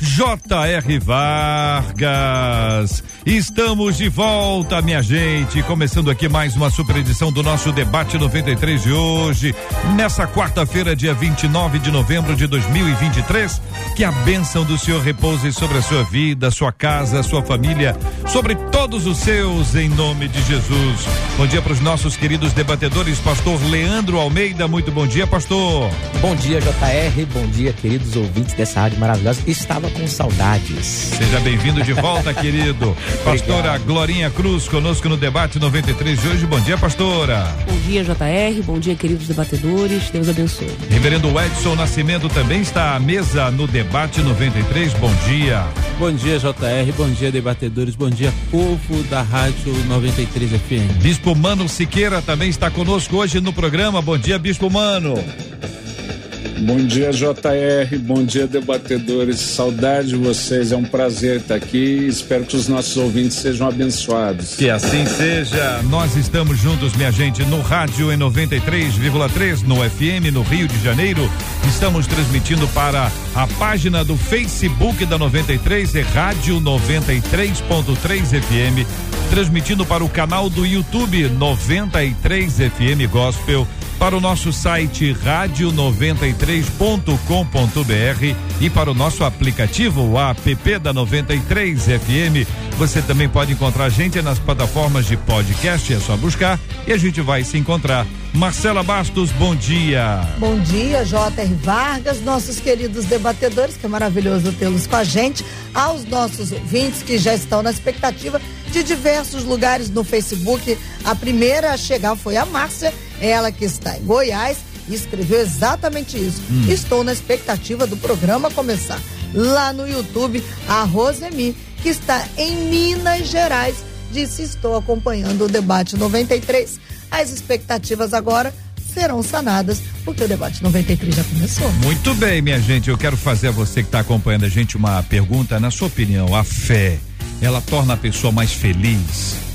J.R. Vargas. Estamos de volta, minha gente. Começando aqui mais uma super edição do nosso debate 93 de hoje, nessa quarta-feira, dia 29 de novembro de 2023. Que a bênção do Senhor repouse sobre a sua vida, sua casa, sua família, sobre todos os seus, em nome de Jesus. Bom dia para os nossos queridos debatedores, Pastor Leandro Almeida. Muito bom dia, Pastor. Bom dia, JR. Bom dia, queridos ouvintes dessa rádio maravilhosa. Estava com saudades. Seja bem-vindo de volta, querido. Pastora Obrigado. Glorinha Cruz, conosco no debate 93 de hoje. Bom dia, pastora. Bom dia, JR. Bom dia, queridos debatedores. Deus abençoe. Reverendo Edson Nascimento também está à mesa no debate 93. Bom dia. Bom dia, JR. Bom dia, debatedores. Bom dia, povo da Rádio 93 FM. Bispo Mano Siqueira também está conosco hoje no programa. Bom dia, Bispo Mano. Bom dia, JR. Bom dia, debatedores. Saudade de vocês. É um prazer estar aqui. Espero que os nossos ouvintes sejam abençoados. Que assim seja. Nós estamos juntos, minha gente, no rádio em 93,3, no FM, no Rio de Janeiro. Estamos transmitindo para a página do Facebook da 93 e Rádio 93.3 FM. Transmitindo para o canal do YouTube 93 FM Gospel para o nosso site rádio93.com.br e para o nosso aplicativo, o app da 93 FM. Você também pode encontrar a gente nas plataformas de podcast, é só buscar e a gente vai se encontrar. Marcela Bastos, bom dia. Bom dia, J.R. Vargas, nossos queridos debatedores, que é maravilhoso tê-los com a gente, aos nossos ouvintes que já estão na expectativa de diversos lugares no Facebook. A primeira a chegar foi a Márcia, ela que está em Goiás e escreveu exatamente isso. Hum. Estou na expectativa do programa começar. Lá no YouTube, a Rosemi, que está em Minas Gerais, disse: Estou acompanhando o debate 93. As expectativas agora serão sanadas, porque o debate 93 já começou. Muito bem, minha gente. Eu quero fazer a você que está acompanhando a gente uma pergunta. Na sua opinião, a fé ela torna a pessoa mais feliz.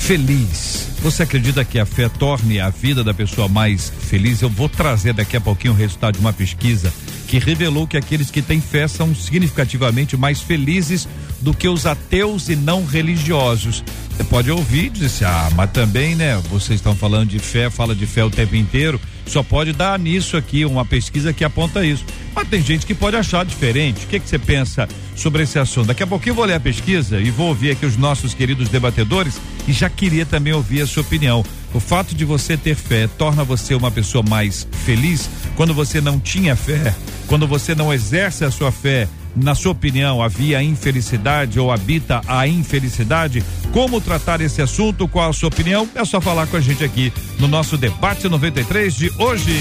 Feliz. Você acredita que a fé torne a vida da pessoa mais feliz? Eu vou trazer daqui a pouquinho o resultado de uma pesquisa que revelou que aqueles que têm fé são significativamente mais felizes do que os ateus e não religiosos. Você pode ouvir e dizer assim, ah, mas também, né? Vocês estão falando de fé, fala de fé o tempo inteiro. Só pode dar nisso aqui uma pesquisa que aponta isso. Mas tem gente que pode achar diferente. O que, que você pensa sobre esse assunto? Daqui a pouquinho eu vou ler a pesquisa e vou ouvir aqui os nossos queridos debatedores e já queria também ouvir a sua opinião. O fato de você ter fé torna você uma pessoa mais feliz quando você não tinha fé, quando você não exerce a sua fé na sua opinião, havia infelicidade ou habita a infelicidade? Como tratar esse assunto? Qual a sua opinião? É só falar com a gente aqui no nosso debate 93 de hoje.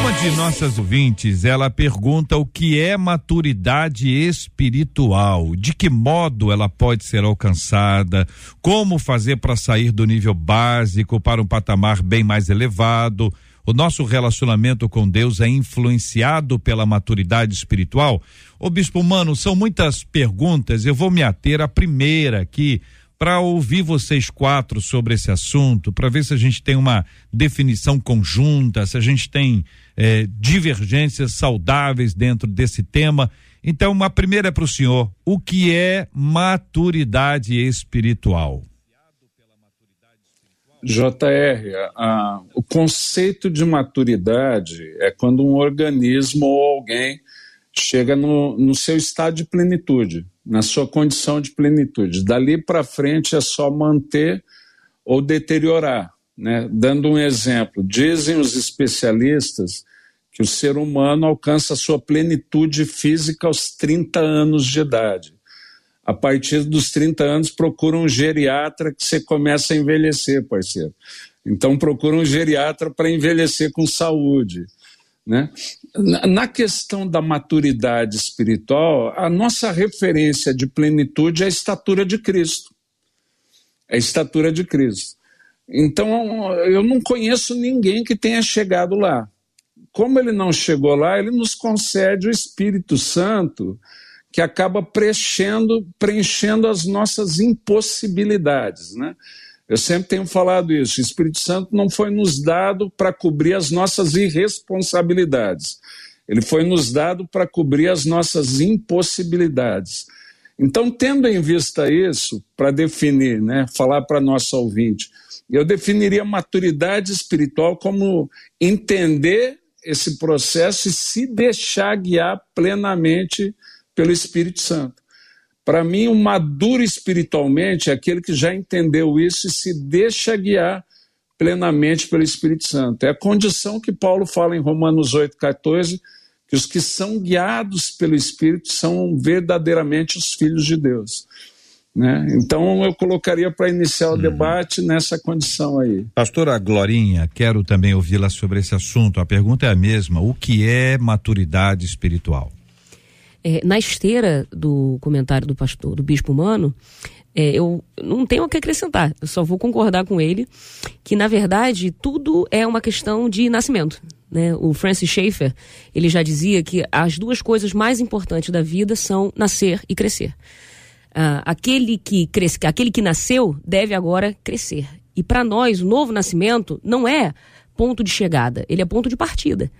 Uma de nossas ouvintes, ela pergunta o que é maturidade espiritual, de que modo ela pode ser alcançada, como fazer para sair do nível básico para um patamar bem mais elevado. O nosso relacionamento com Deus é influenciado pela maturidade espiritual? Ô Bispo Mano, são muitas perguntas, eu vou me ater à primeira aqui para ouvir vocês quatro sobre esse assunto, para ver se a gente tem uma definição conjunta, se a gente tem eh, divergências saudáveis dentro desse tema. Então, uma primeira é para o senhor: o que é maturidade espiritual? JR, a, o conceito de maturidade é quando um organismo ou alguém chega no, no seu estado de plenitude, na sua condição de plenitude. Dali para frente é só manter ou deteriorar. Né? Dando um exemplo, dizem os especialistas que o ser humano alcança a sua plenitude física aos 30 anos de idade a partir dos 30 anos, procura um geriatra que você começa a envelhecer, parceiro. Então, procura um geriatra para envelhecer com saúde. Né? Na questão da maturidade espiritual, a nossa referência de plenitude é a estatura de Cristo. É a estatura de Cristo. Então, eu não conheço ninguém que tenha chegado lá. Como ele não chegou lá, ele nos concede o Espírito Santo, que acaba preenchendo, preenchendo as nossas impossibilidades. Né? Eu sempre tenho falado isso: o Espírito Santo não foi nos dado para cobrir as nossas irresponsabilidades, ele foi nos dado para cobrir as nossas impossibilidades. Então, tendo em vista isso, para definir, né, falar para nosso ouvinte, eu definiria maturidade espiritual como entender esse processo e se deixar guiar plenamente pelo Espírito Santo. Para mim, o maduro espiritualmente é aquele que já entendeu isso e se deixa guiar plenamente pelo Espírito Santo. É a condição que Paulo fala em Romanos 8,14, que os que são guiados pelo Espírito são verdadeiramente os filhos de Deus. Né? Então eu colocaria para iniciar o uhum. debate nessa condição aí. Pastora Glorinha, quero também ouvi-la sobre esse assunto. A pergunta é a mesma: o que é maturidade espiritual? É, na esteira do comentário do pastor, do bispo humano, é, eu não tenho o que acrescentar, eu só vou concordar com ele que, na verdade, tudo é uma questão de nascimento. Né? O Francis Schaeffer, ele já dizia que as duas coisas mais importantes da vida são nascer e crescer. Ah, aquele, que cresce, aquele que nasceu deve agora crescer. E para nós, o novo nascimento não é ponto de chegada, ele é ponto de partida.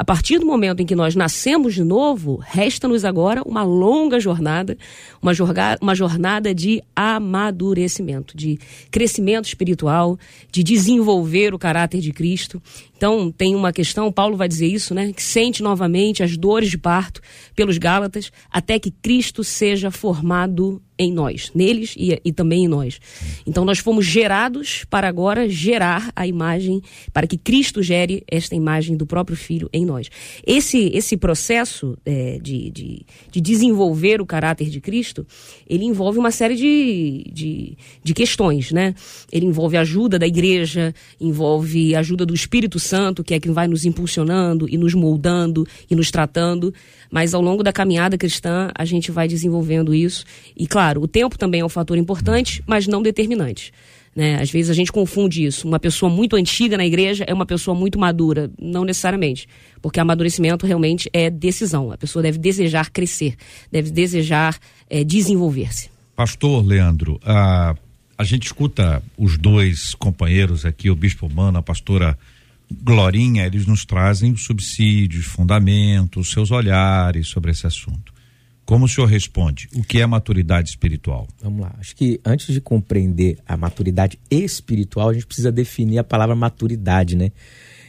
A partir do momento em que nós nascemos de novo, resta-nos agora uma longa jornada, uma, jorga, uma jornada de amadurecimento, de crescimento espiritual, de desenvolver o caráter de Cristo. Então, tem uma questão, Paulo vai dizer isso, né? Que sente novamente as dores de parto pelos Gálatas, até que Cristo seja formado em nós, neles e, e, também em nós. Então nós fomos gerados para agora gerar a imagem, para que Cristo gere esta imagem do próprio Filho em nós. Esse, esse processo é, de, de, de, desenvolver o caráter de Cristo, ele envolve uma série de, de, de questões, né? Ele envolve a ajuda da igreja, envolve a ajuda do Espírito Santo, que é quem vai nos impulsionando e nos moldando e nos tratando. Mas ao longo da caminhada cristã, a gente vai desenvolvendo isso. E claro, o tempo também é um fator importante, mas não determinante. Né? Às vezes a gente confunde isso. Uma pessoa muito antiga na igreja é uma pessoa muito madura. Não necessariamente. Porque amadurecimento realmente é decisão. A pessoa deve desejar crescer, deve desejar é, desenvolver-se. Pastor Leandro, a, a gente escuta os dois companheiros aqui, o Bispo Humano, a pastora Glorinha, eles nos trazem os subsídios, fundamentos, seus olhares sobre esse assunto. Como o senhor responde? O que é maturidade espiritual? Vamos lá. Acho que antes de compreender a maturidade espiritual, a gente precisa definir a palavra maturidade, né?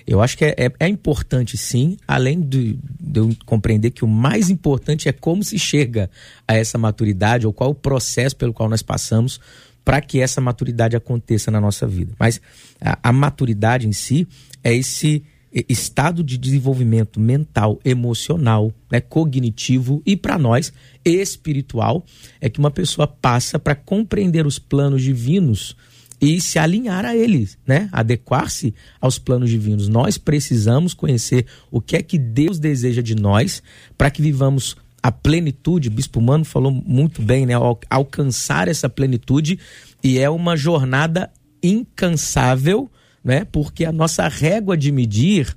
Eu acho que é, é, é importante, sim, além de, de, eu compreender que o mais importante é como se chega a essa maturidade ou qual o processo pelo qual nós passamos para que essa maturidade aconteça na nossa vida. Mas a, a maturidade em si é esse estado de desenvolvimento mental, emocional, né, cognitivo e para nós espiritual é que uma pessoa passa para compreender os planos divinos e se alinhar a eles, né? Adequar-se aos planos divinos. Nós precisamos conhecer o que é que Deus deseja de nós para que vivamos a plenitude. O Bispo Mano falou muito bem, né? Alcançar essa plenitude e é uma jornada incansável né? Porque a nossa régua de medir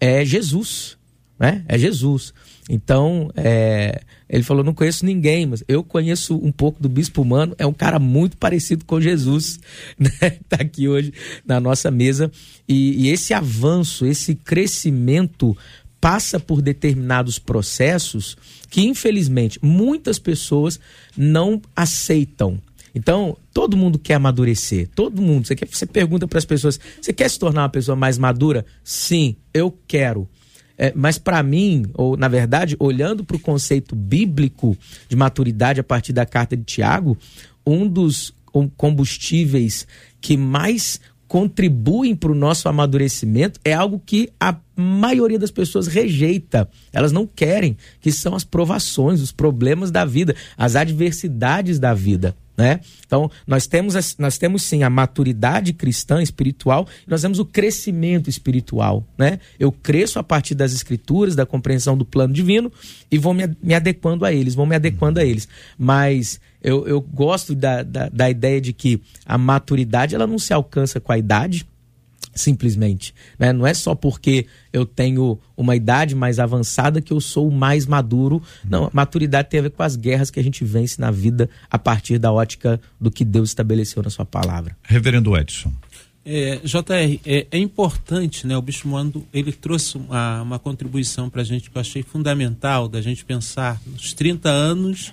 é Jesus, né? É Jesus. Então, é, ele falou: não conheço ninguém, mas eu conheço um pouco do Bispo Humano, é um cara muito parecido com Jesus, né? Está aqui hoje na nossa mesa. E, e esse avanço, esse crescimento passa por determinados processos que, infelizmente, muitas pessoas não aceitam. Então, todo mundo quer amadurecer. Todo mundo. Você, quer, você pergunta para as pessoas: você quer se tornar uma pessoa mais madura? Sim, eu quero. É, mas para mim, ou na verdade, olhando para o conceito bíblico de maturidade a partir da carta de Tiago, um dos combustíveis que mais contribuem para o nosso amadurecimento é algo que a maioria das pessoas rejeita. Elas não querem, que são as provações, os problemas da vida, as adversidades da vida. Né? Então, nós temos, nós temos sim a maturidade cristã espiritual, nós temos o crescimento espiritual. Né? Eu cresço a partir das escrituras, da compreensão do plano divino e vou me, me adequando a eles, vou me adequando a eles. Mas eu, eu gosto da, da, da ideia de que a maturidade ela não se alcança com a idade, simplesmente. Né? Não é só porque eu tenho uma idade mais avançada que eu sou mais maduro. Não, maturidade tem a ver com as guerras que a gente vence na vida a partir da ótica do que Deus estabeleceu na sua palavra. Reverendo Edson. É, JR, é, é, importante, né? O Bispo Mando, ele trouxe uma, uma contribuição para a gente que eu achei fundamental, da gente pensar nos 30 anos,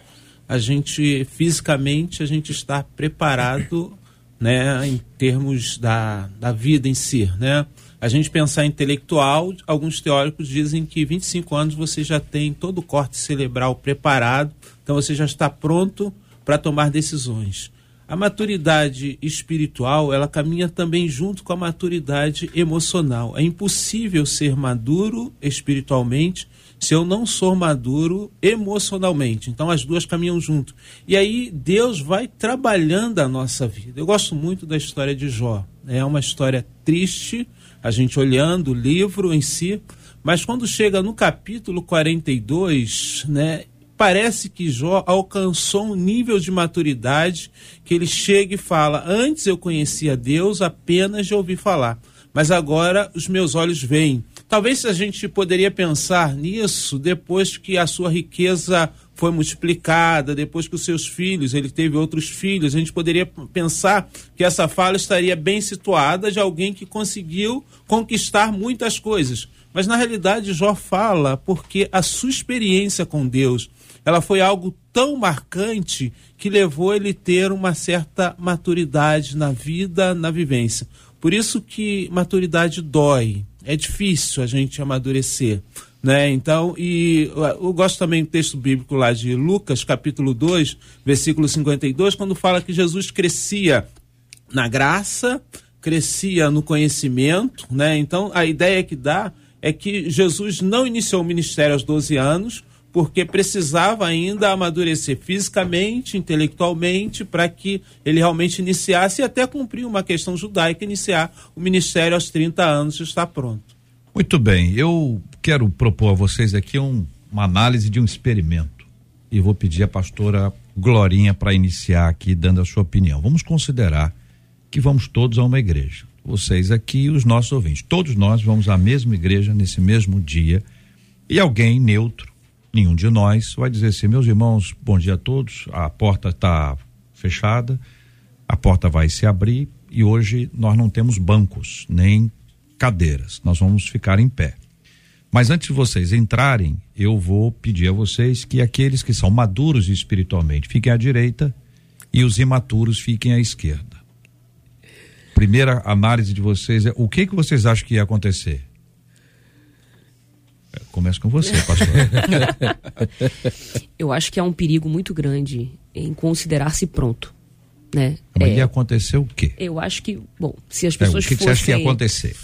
a gente, fisicamente, a gente estar preparado né, em termos da, da vida em si, né? A gente pensar intelectual, alguns teóricos dizem que 25 anos você já tem todo o corte cerebral preparado, então você já está pronto para tomar decisões. A maturidade espiritual, ela caminha também junto com a maturidade emocional. É impossível ser maduro espiritualmente se eu não sou maduro emocionalmente. Então as duas caminham junto. E aí Deus vai trabalhando a nossa vida. Eu gosto muito da história de Jó. É uma história triste, a gente olhando o livro em si, mas quando chega no capítulo 42, né, parece que Jó alcançou um nível de maturidade que ele chega e fala: Antes eu conhecia Deus apenas de ouvir falar, mas agora os meus olhos veem. Talvez a gente poderia pensar nisso depois que a sua riqueza foi multiplicada, depois que os seus filhos, ele teve outros filhos, a gente poderia pensar que essa fala estaria bem situada de alguém que conseguiu conquistar muitas coisas. Mas na realidade Jó fala porque a sua experiência com Deus, ela foi algo tão marcante que levou ele ter uma certa maturidade na vida, na vivência. Por isso que maturidade dói é difícil a gente amadurecer. Né? Então, e eu gosto também do texto bíblico lá de Lucas, capítulo 2, versículo 52, quando fala que Jesus crescia na graça, crescia no conhecimento, né? Então, a ideia que dá é que Jesus não iniciou o ministério aos 12 anos, porque precisava ainda amadurecer fisicamente, intelectualmente, para que ele realmente iniciasse e até cumprir uma questão judaica, iniciar o ministério aos 30 anos e estar pronto. Muito bem, eu quero propor a vocês aqui um, uma análise de um experimento e vou pedir a pastora Glorinha para iniciar aqui dando a sua opinião. Vamos considerar que vamos todos a uma igreja. Vocês aqui e os nossos ouvintes. Todos nós vamos à mesma igreja nesse mesmo dia e alguém neutro nenhum de nós vai dizer assim, meus irmãos, bom dia a todos, a porta está fechada, a porta vai se abrir e hoje nós não temos bancos, nem cadeiras, nós vamos ficar em pé. Mas antes de vocês entrarem, eu vou pedir a vocês que aqueles que são maduros espiritualmente fiquem à direita e os imaturos fiquem à esquerda. Primeira análise de vocês é o que que vocês acham que ia acontecer? Começa com você, pastor. eu acho que há um perigo muito grande em considerar-se pronto. Né? Mas é, ia acontecer o quê? Eu acho que, bom, se as pessoas é, o que, fossem... que você acha que ia acontecer?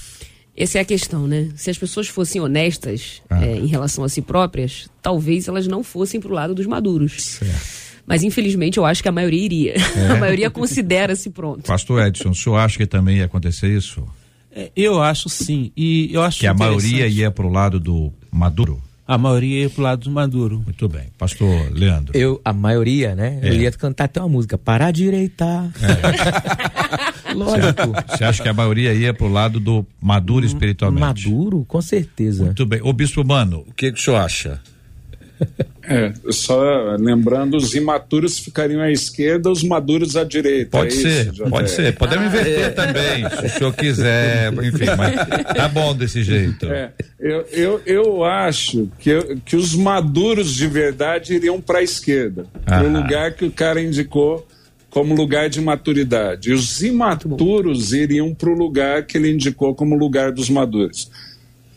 Essa é a questão, né? Se as pessoas fossem honestas ah. é, em relação a si próprias, talvez elas não fossem para o lado dos maduros. Certo. Mas infelizmente eu acho que a maioria iria. É. A maioria considera-se pronto. Pastor Edson, o senhor acha que também ia acontecer isso? É, eu acho sim. E eu acho que a maioria ia para o lado do Maduro. A maioria ia pro lado do Maduro. Muito bem. Pastor Leandro. Eu, a maioria, né? É. Eu ia cantar até uma música, para direitar. É. Lógico. Você acha que a maioria ia pro lado do Maduro espiritualmente? Maduro, com certeza. Muito bem. Ô Bispo Mano, o que, que o senhor acha? É, só lembrando, os imaturos ficariam à esquerda, os maduros à direita. Pode é ser, isso, pode ser. Podemos ah, inverter é. também, se o senhor quiser, enfim, mas tá bom desse jeito. É, eu, eu, eu acho que, que os maduros de verdade iriam para a esquerda, para o lugar que o cara indicou como lugar de maturidade. E os imaturos iriam para o lugar que ele indicou como lugar dos maduros.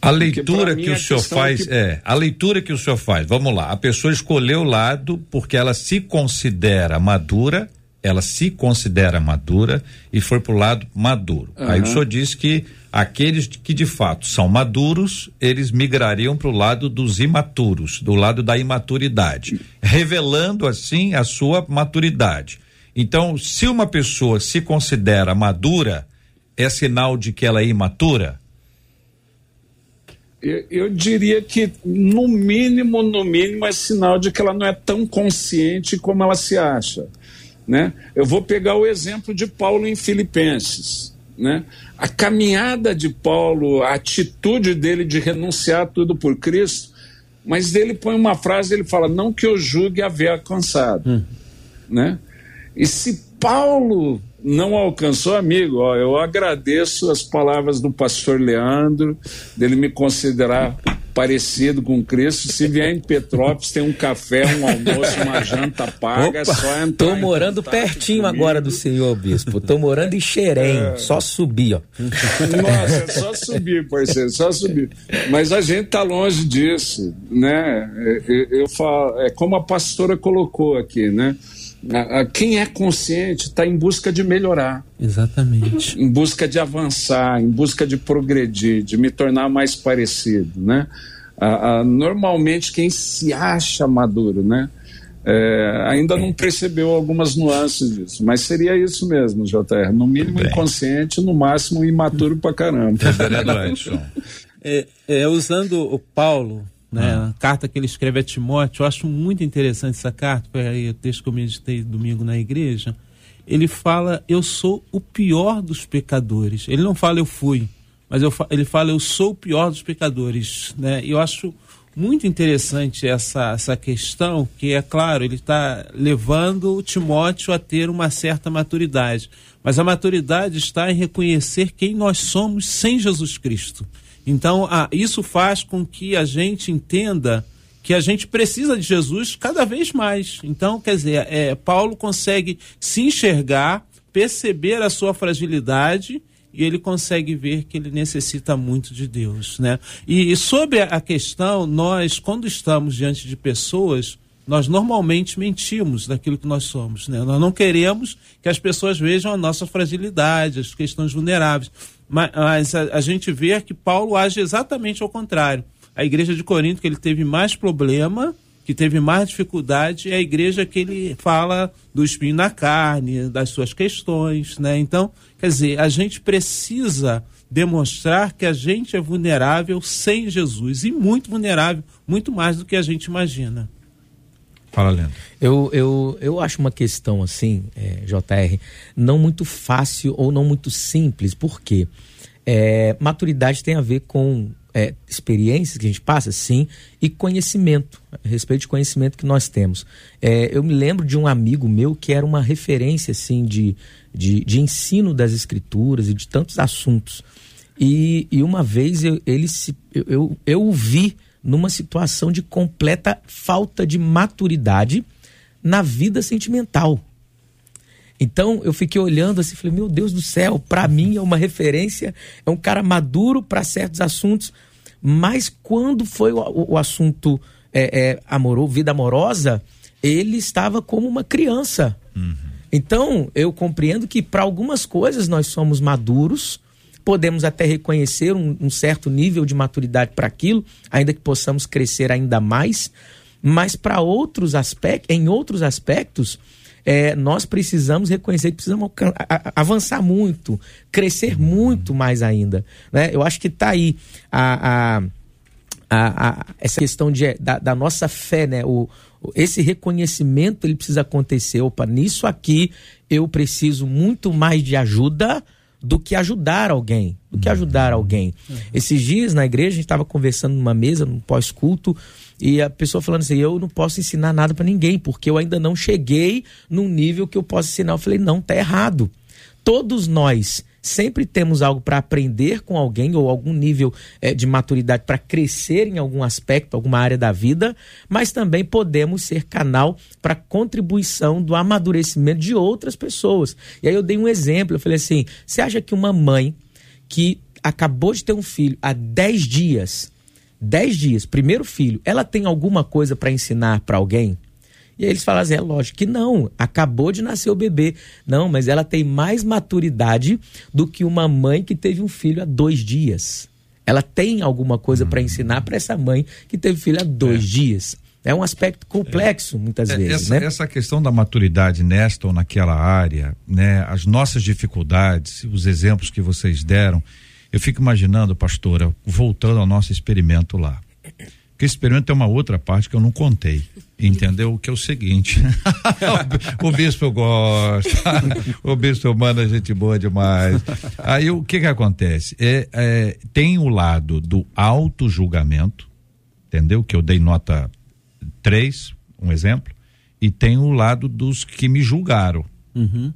A leitura que o senhor faz que... é a leitura que o senhor faz. Vamos lá, a pessoa escolheu o lado porque ela se considera madura, ela se considera madura e foi para o lado maduro. Uhum. Aí o senhor diz que aqueles que de fato são maduros, eles migrariam para o lado dos imaturos, do lado da imaturidade, revelando assim a sua maturidade. Então, se uma pessoa se considera madura, é sinal de que ela é imatura? Eu, eu, diria que, no mínimo, no mínimo, é sinal de que ela não é tão consciente como ela se acha. Né? Eu vou pegar o exemplo de Paulo em Filipenses. Né? A caminhada de Paulo, a atitude dele de renunciar tudo por Cristo, mas ele põe uma frase, ele fala, não que eu julgue haver alcançado. Hum. Né? E se Paulo não alcançou, amigo, ó, eu agradeço as palavras do pastor Leandro, dele me considerar parecido com Cristo. Se vier em Petrópolis, tem um café, um almoço, uma janta paga, Opa, é só entrar. Tô morando pertinho comigo. agora do senhor bispo. Tô morando em Xerém, é... só subir, ó. Nossa, é só subir, parceiro, só subir. Mas a gente tá longe disso, né? Eu, eu falo, é como a pastora colocou aqui, né? Quem é consciente está em busca de melhorar. Exatamente. Em busca de avançar, em busca de progredir, de me tornar mais parecido, né? normalmente quem se acha maduro, né? É, ainda não percebeu algumas nuances disso, mas seria isso mesmo, JR. No mínimo Bem. inconsciente, no máximo imaturo pra caramba. É, é, usando o Paulo né? Ah. A carta que ele escreve a Timóteo, eu acho muito interessante essa carta, foi o texto que eu meditei domingo na igreja. Ele fala, eu sou o pior dos pecadores. Ele não fala eu fui, mas eu, ele fala eu sou o pior dos pecadores. Né? E eu acho muito interessante essa, essa questão, que é claro, ele está levando o Timóteo a ter uma certa maturidade. Mas a maturidade está em reconhecer quem nós somos sem Jesus Cristo. Então, ah, isso faz com que a gente entenda que a gente precisa de Jesus cada vez mais. Então, quer dizer, é, Paulo consegue se enxergar, perceber a sua fragilidade e ele consegue ver que ele necessita muito de Deus, né? E, e sobre a questão, nós, quando estamos diante de pessoas, nós normalmente mentimos daquilo que nós somos, né? Nós não queremos que as pessoas vejam a nossa fragilidade, as questões vulneráveis. Mas a, a gente vê que Paulo age exatamente ao contrário. A igreja de Corinto, que ele teve mais problema, que teve mais dificuldade, é a igreja que ele fala do espinho na carne, das suas questões, né? Então, quer dizer, a gente precisa demonstrar que a gente é vulnerável sem Jesus e muito vulnerável, muito mais do que a gente imagina. Fala, Leandro. Eu, eu, eu acho uma questão assim, é, JR, não muito fácil ou não muito simples. Por quê? É, maturidade tem a ver com é, experiências que a gente passa, sim, e conhecimento, a respeito de conhecimento que nós temos. É, eu me lembro de um amigo meu que era uma referência, assim, de, de, de ensino das escrituras e de tantos assuntos. E, e uma vez eu, ele se, eu, eu, eu o vi numa situação de completa falta de maturidade na vida sentimental. Então eu fiquei olhando assim, falei, meu Deus do céu, para mim é uma referência, é um cara maduro para certos assuntos, mas quando foi o, o, assunto é, é, amoroso, vida amorosa, ele estava como uma criança. Uhum. Então eu compreendo que para algumas coisas nós somos maduros, podemos até reconhecer um, um certo nível de maturidade para aquilo, ainda que possamos crescer ainda mais, mas para outros aspectos, em outros aspectos, é, nós precisamos reconhecer que precisamos avançar muito, crescer muito mais ainda. Né? Eu acho que está aí a, a, a, a, essa questão de, da, da nossa fé, né? O, esse reconhecimento ele precisa acontecer. Opa, nisso aqui eu preciso muito mais de ajuda do que ajudar alguém, do que ajudar alguém. Uhum. Esses dias na igreja a gente estava conversando numa mesa, num pós-culto, e a pessoa falando assim: eu não posso ensinar nada para ninguém, porque eu ainda não cheguei num nível que eu possa ensinar. Eu falei: não, tá errado. Todos nós sempre temos algo para aprender com alguém ou algum nível é, de maturidade para crescer em algum aspecto, alguma área da vida, mas também podemos ser canal para contribuição do amadurecimento de outras pessoas. E aí eu dei um exemplo, eu falei assim: você acha que uma mãe que acabou de ter um filho há 10 dias, 10 dias, primeiro filho, ela tem alguma coisa para ensinar para alguém? E aí eles falam assim: é lógico que não, acabou de nascer o bebê. Não, mas ela tem mais maturidade do que uma mãe que teve um filho há dois dias. Ela tem alguma coisa para ensinar para essa mãe que teve filho há dois é. dias. é um aspecto complexo, muitas É, vezes, essa, né? essa questão da maturidade nesta ou naquela área, né, as nossas dificuldades, os exemplos que vocês deram, eu fico imaginando, pastora, voltando ao nosso experimento lá. Porque esse experimento tem uma outra parte que eu não contei, entendeu? Que é o seguinte, o bispo gosta, o bispo manda gente boa demais. Aí o que que acontece? É, é, tem o lado do auto-julgamento, entendeu? Que eu dei nota três, um exemplo, e tem o lado dos que me julgaram.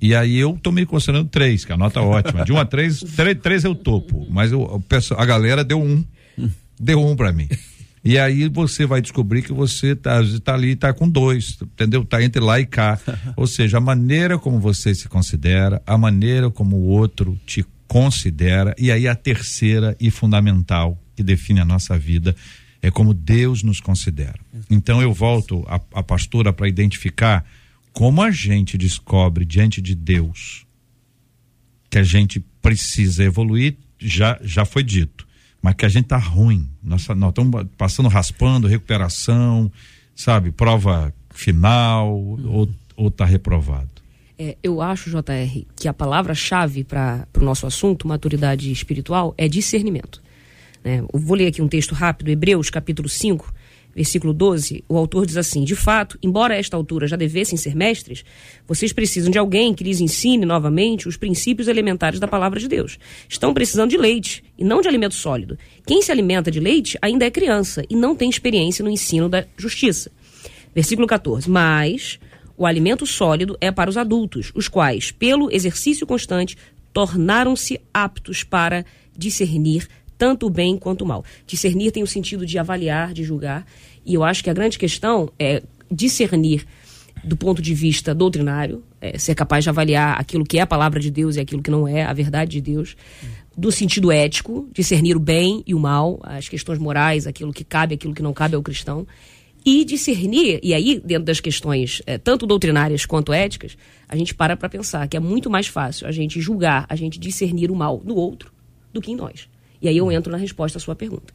E aí eu tomei considerando três, que é a nota ótima. De um a três, três, três é o topo, mas eu, a galera deu um. Deu um para mim. E aí você vai descobrir que você tá, tá ali, tá com dois, entendeu? Tá entre lá e cá. Ou seja, a maneira como você se considera, a maneira como o outro te considera, e aí a terceira e fundamental que define a nossa vida é como Deus nos considera. Então eu volto a, a pastora para identificar como a gente descobre diante de Deus que a gente precisa evoluir, já, já foi dito. Mas que a gente tá ruim. Nós estamos passando raspando, recuperação, sabe, prova final, ou, ou tá reprovado. É, eu acho, JR, que a palavra-chave para o nosso assunto, maturidade espiritual, é discernimento. Né? Vou ler aqui um texto rápido, Hebreus, capítulo 5, versículo 12. O autor diz assim: De fato, embora a esta altura já devessem ser mestres, vocês precisam de alguém que lhes ensine novamente os princípios elementares da palavra de Deus. Estão precisando de leite e não de alimento sólido. Quem se alimenta de leite ainda é criança e não tem experiência no ensino da justiça. Versículo 14. Mas o alimento sólido é para os adultos, os quais, pelo exercício constante, tornaram-se aptos para discernir tanto o bem quanto o mal. Discernir tem o sentido de avaliar, de julgar, e eu acho que a grande questão é discernir do ponto de vista doutrinário, é, ser capaz de avaliar aquilo que é a palavra de Deus e aquilo que não é, a verdade de Deus. Do sentido ético, discernir o bem e o mal, as questões morais, aquilo que cabe, aquilo que não cabe ao cristão. E discernir, e aí, dentro das questões é, tanto doutrinárias quanto éticas, a gente para para pensar que é muito mais fácil a gente julgar, a gente discernir o mal no outro do que em nós. E aí eu entro na resposta à sua pergunta.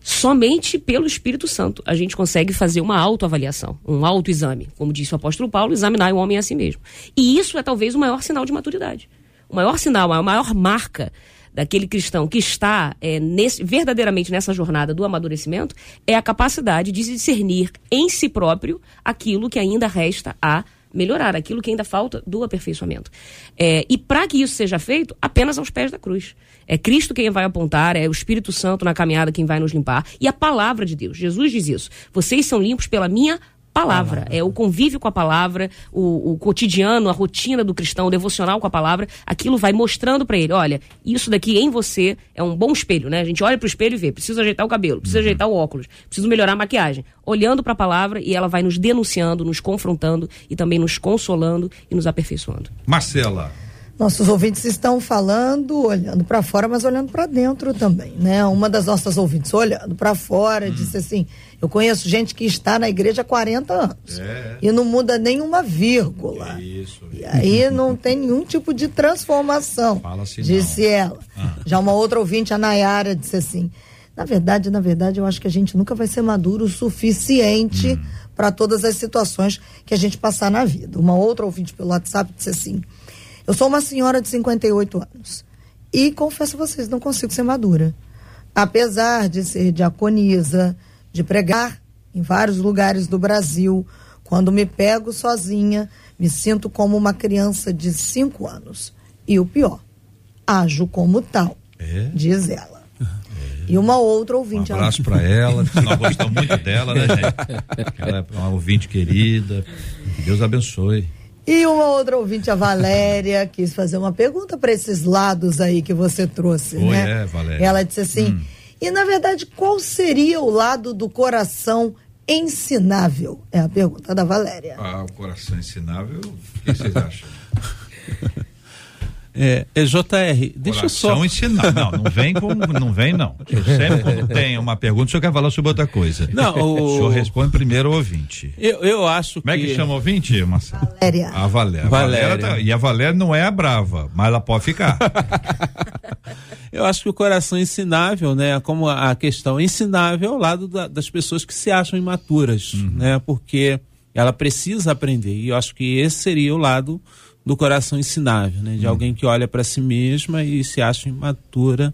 Somente pelo Espírito Santo a gente consegue fazer uma autoavaliação, um autoexame. Como disse o apóstolo Paulo, examinar o homem a si mesmo. E isso é talvez o maior sinal de maturidade. O maior sinal, a maior marca daquele cristão que está é, nesse, verdadeiramente nessa jornada do amadurecimento é a capacidade de discernir em si próprio aquilo que ainda resta a melhorar, aquilo que ainda falta do aperfeiçoamento. É, e para que isso seja feito, apenas aos pés da cruz. É Cristo quem vai apontar, é o Espírito Santo na caminhada quem vai nos limpar, e a palavra de Deus. Jesus diz isso. Vocês são limpos pela minha palavra. É o convívio com a palavra, o, o cotidiano, a rotina do cristão, o devocional com a palavra, aquilo vai mostrando para ele, olha, isso daqui em você é um bom espelho, né? A gente olha pro espelho e vê, preciso ajeitar o cabelo, preciso ajeitar o óculos, preciso melhorar a maquiagem. Olhando para a palavra e ela vai nos denunciando, nos confrontando e também nos consolando e nos aperfeiçoando. Marcela. Nossos ouvintes estão falando, olhando para fora, mas olhando para dentro também, né? Uma das nossas ouvintes olhando para fora disse assim: "Eu conheço gente que está na igreja há 40 anos É. e não muda nenhuma vírgula. Isso. E aí não tem nenhum tipo de transformação, Fala assim, disse não. ela. Já uma outra ouvinte, a Nayara, disse assim: na verdade, na verdade, eu acho que a gente nunca vai ser maduro o suficiente para todas as situações que a gente passar na vida. Uma outra ouvinte pelo WhatsApp disse assim: eu sou uma senhora de 58 anos e confesso a vocês, não consigo ser madura. Apesar de ser diaconisa, de pregar em vários lugares do Brasil, quando me pego sozinha, me sinto como uma criança de 5 anos. E o pior, ajo como tal, É? diz ela. E uma outra Um ouvinte. abraço para ela, nós gostamos muito dela, né, gente? Ela é uma ouvinte querida. Que Deus abençoe. E uma outra ouvinte, a Valéria, quis fazer uma pergunta para esses lados aí que você trouxe, Oi, né? é, Valéria. Ela disse assim: e na verdade, qual seria o lado do coração ensinável? É a pergunta da Valéria. Ah, o coração ensinável, o que vocês acham? É, é JR, deixa eu só. Coração ensinável. Não, não vem com. Não vem, não. Eu sempre quando tem uma pergunta, o senhor quer falar sobre outra coisa. Não, o- o senhor responde primeiro o ouvinte. Eu, eu acho Como é que chama o ouvinte, Marcelo? Valéria. A Valéria. A Valéria. Valéria tá- e a Valéria não é a brava, mas ela pode ficar. Eu acho que o coração ensinável, né? Como a questão ensinável ao lado da, das pessoas que se acham imaturas, uhum. né? Porque ela precisa aprender. E eu acho que esse seria o lado do coração ensinável, né? De uhum. alguém que olha para si mesma e se acha imatura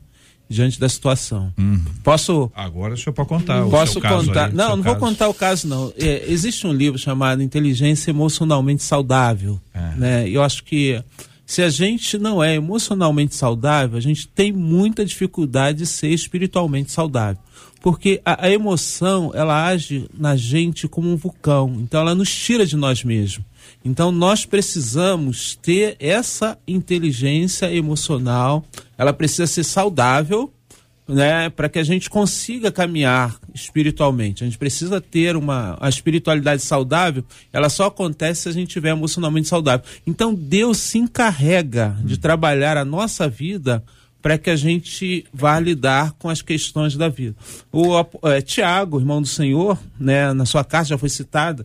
diante da situação. Uhum. Posso? Agora o senhor pode contar. Posso contar? Aí, não, não caso. vou contar o caso não. É, existe um livro chamado Inteligência Emocionalmente Saudável, é. né? Eu acho que se a gente não é emocionalmente saudável, a gente tem muita dificuldade de ser espiritualmente saudável. Porque a, a emoção, ela age na gente como um vulcão. Então ela nos tira de nós mesmos. Então nós precisamos ter essa inteligência emocional, ela precisa ser saudável, né, para que a gente consiga caminhar espiritualmente. A gente precisa ter uma a espiritualidade saudável, ela só acontece se a gente tiver emocionalmente saudável. Então Deus se encarrega de trabalhar a nossa vida para que a gente vá lidar com as questões da vida. O é, Tiago, irmão do Senhor, né, na sua carta já foi citada,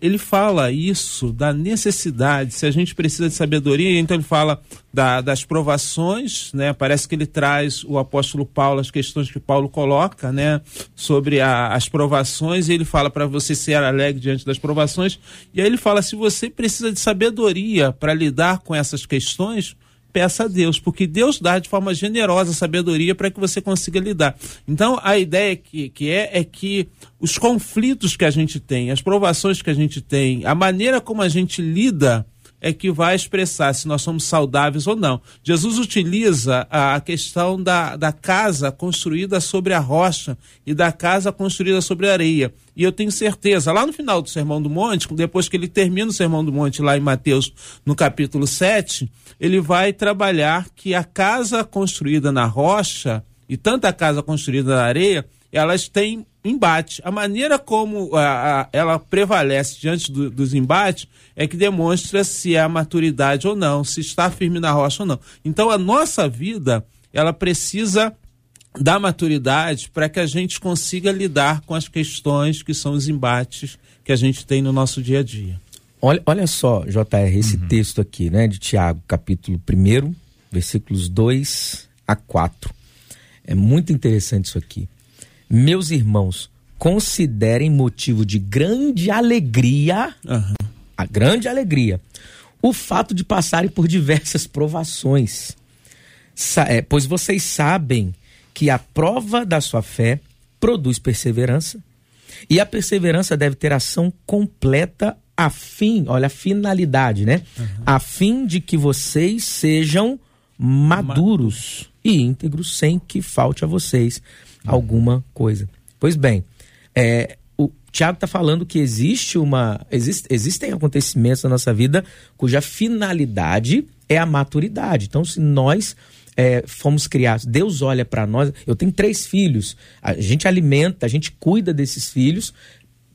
ele, fala isso da necessidade, se a gente precisa de sabedoria, então ele fala da, das provações, né? Parece que ele traz o apóstolo Paulo as questões que Paulo coloca, né, sobre a, as provações, e ele fala para você ser alegre diante das provações, e aí ele fala se você precisa de sabedoria para lidar com essas questões, peça a Deus, porque Deus dá de forma generosa sabedoria para que você consiga lidar. Então, a ideia que, que é é que os conflitos que a gente tem, as provações que a gente tem, a maneira como a gente lida é que vai expressar se nós somos saudáveis ou não. Jesus utiliza a questão da, da casa construída sobre a rocha e da casa construída sobre a areia. E eu tenho certeza, lá no final do Sermão do Monte, depois que ele termina o Sermão do Monte, lá em Mateus, no capítulo 7, ele vai trabalhar que a casa construída na rocha e tanta casa construída na areia, elas têm embate. A maneira como a, a, ela prevalece diante do, dos embates é que demonstra se é a maturidade ou não, se está firme na rocha ou não. Então a nossa vida, ela precisa da maturidade para que a gente consiga lidar com as questões que são os embates que a gente tem no nosso dia a dia. Olha, olha só, JR, esse uhum. texto aqui, né, de Tiago, capítulo 1, versículos 2 a 4. É muito interessante isso aqui. Meus irmãos, considerem motivo de grande alegria, uhum. a grande alegria, o fato de passarem por diversas provações. É, pois vocês sabem que a prova da sua fé produz perseverança, e a perseverança deve ter ação completa a fim, olha a finalidade, né? Uhum. A fim de que vocês sejam maduros e íntegros sem que falte a vocês alguma coisa. Pois bem, é, o Tiago está falando que existe uma. Existe, existem acontecimentos na nossa vida cuja finalidade é a maturidade. Então, se nós é, fomos criados, Deus olha para nós. Eu tenho três filhos, a gente alimenta, a gente cuida desses filhos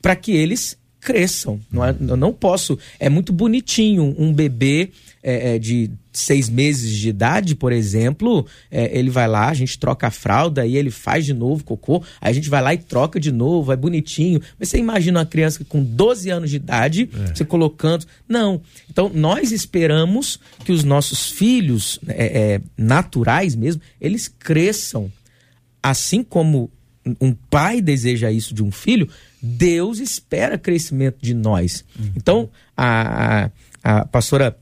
para que eles cresçam. Não é, eu não posso. É muito bonitinho um bebê é, é, de seis meses de idade, por exemplo, é, ele vai lá, a gente troca a fralda e ele faz de novo cocô, aí a gente vai lá e troca de novo, é bonitinho. Mas você imagina uma criança com 12 anos de idade, é. você colocando. Não. Então, nós esperamos que os nossos filhos, é, é, naturais mesmo, eles cresçam. Assim como um pai deseja isso de um filho, Deus espera crescimento de nós. Uhum. Então, a, a, a pastora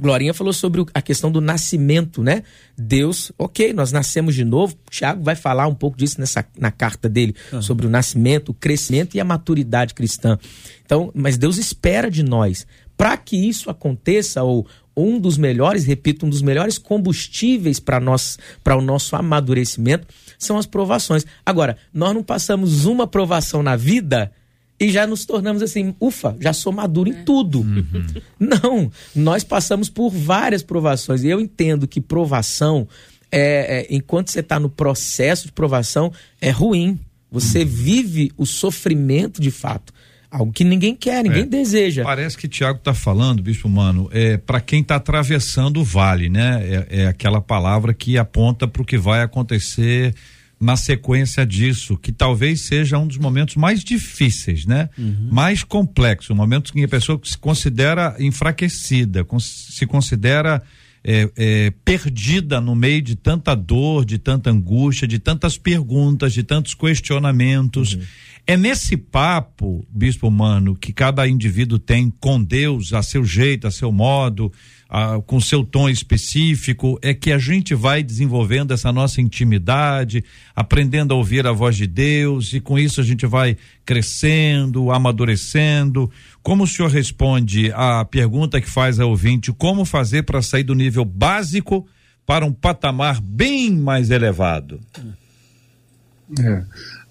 Glorinha falou sobre a questão do nascimento, né? Deus, ok, nós nascemos de novo. Tiago vai falar um pouco disso nessa, na carta dele, uhum. sobre o nascimento, o crescimento e a maturidade cristã. Então, mas Deus espera de nós. Para que isso aconteça, ou um dos melhores, repito, um dos melhores combustíveis para o nosso amadurecimento, são as provações. Agora, nós não passamos uma provação na vida e já nos tornamos assim, ufa, já sou maduro em é. tudo. Uhum. Não, nós passamos por várias provações. E eu entendo que provação, é, é enquanto você está no processo de provação, é ruim. Você uhum. vive o sofrimento de fato. Algo que ninguém quer, ninguém é, deseja. Parece que Tiago está falando, Bispo Mano, é para quem está atravessando o vale, né? É, é aquela palavra que aponta para o que vai acontecer na sequência disso, que talvez seja um dos momentos mais difíceis, né? Uhum. Mais complexo, um momento em que a pessoa se considera enfraquecida, se considera é, é, perdida no meio de tanta dor, de tanta angústia, de tantas perguntas, de tantos questionamentos. Uhum. É nesse papo, bispo humano, que cada indivíduo tem com Deus, a seu jeito, a seu modo, a, com seu tom específico, é que a gente vai desenvolvendo essa nossa intimidade, aprendendo a ouvir a voz de Deus, e com isso a gente vai crescendo, amadurecendo. Como o senhor responde à pergunta que faz a ouvinte, como fazer para sair do nível básico para um patamar bem mais elevado? É.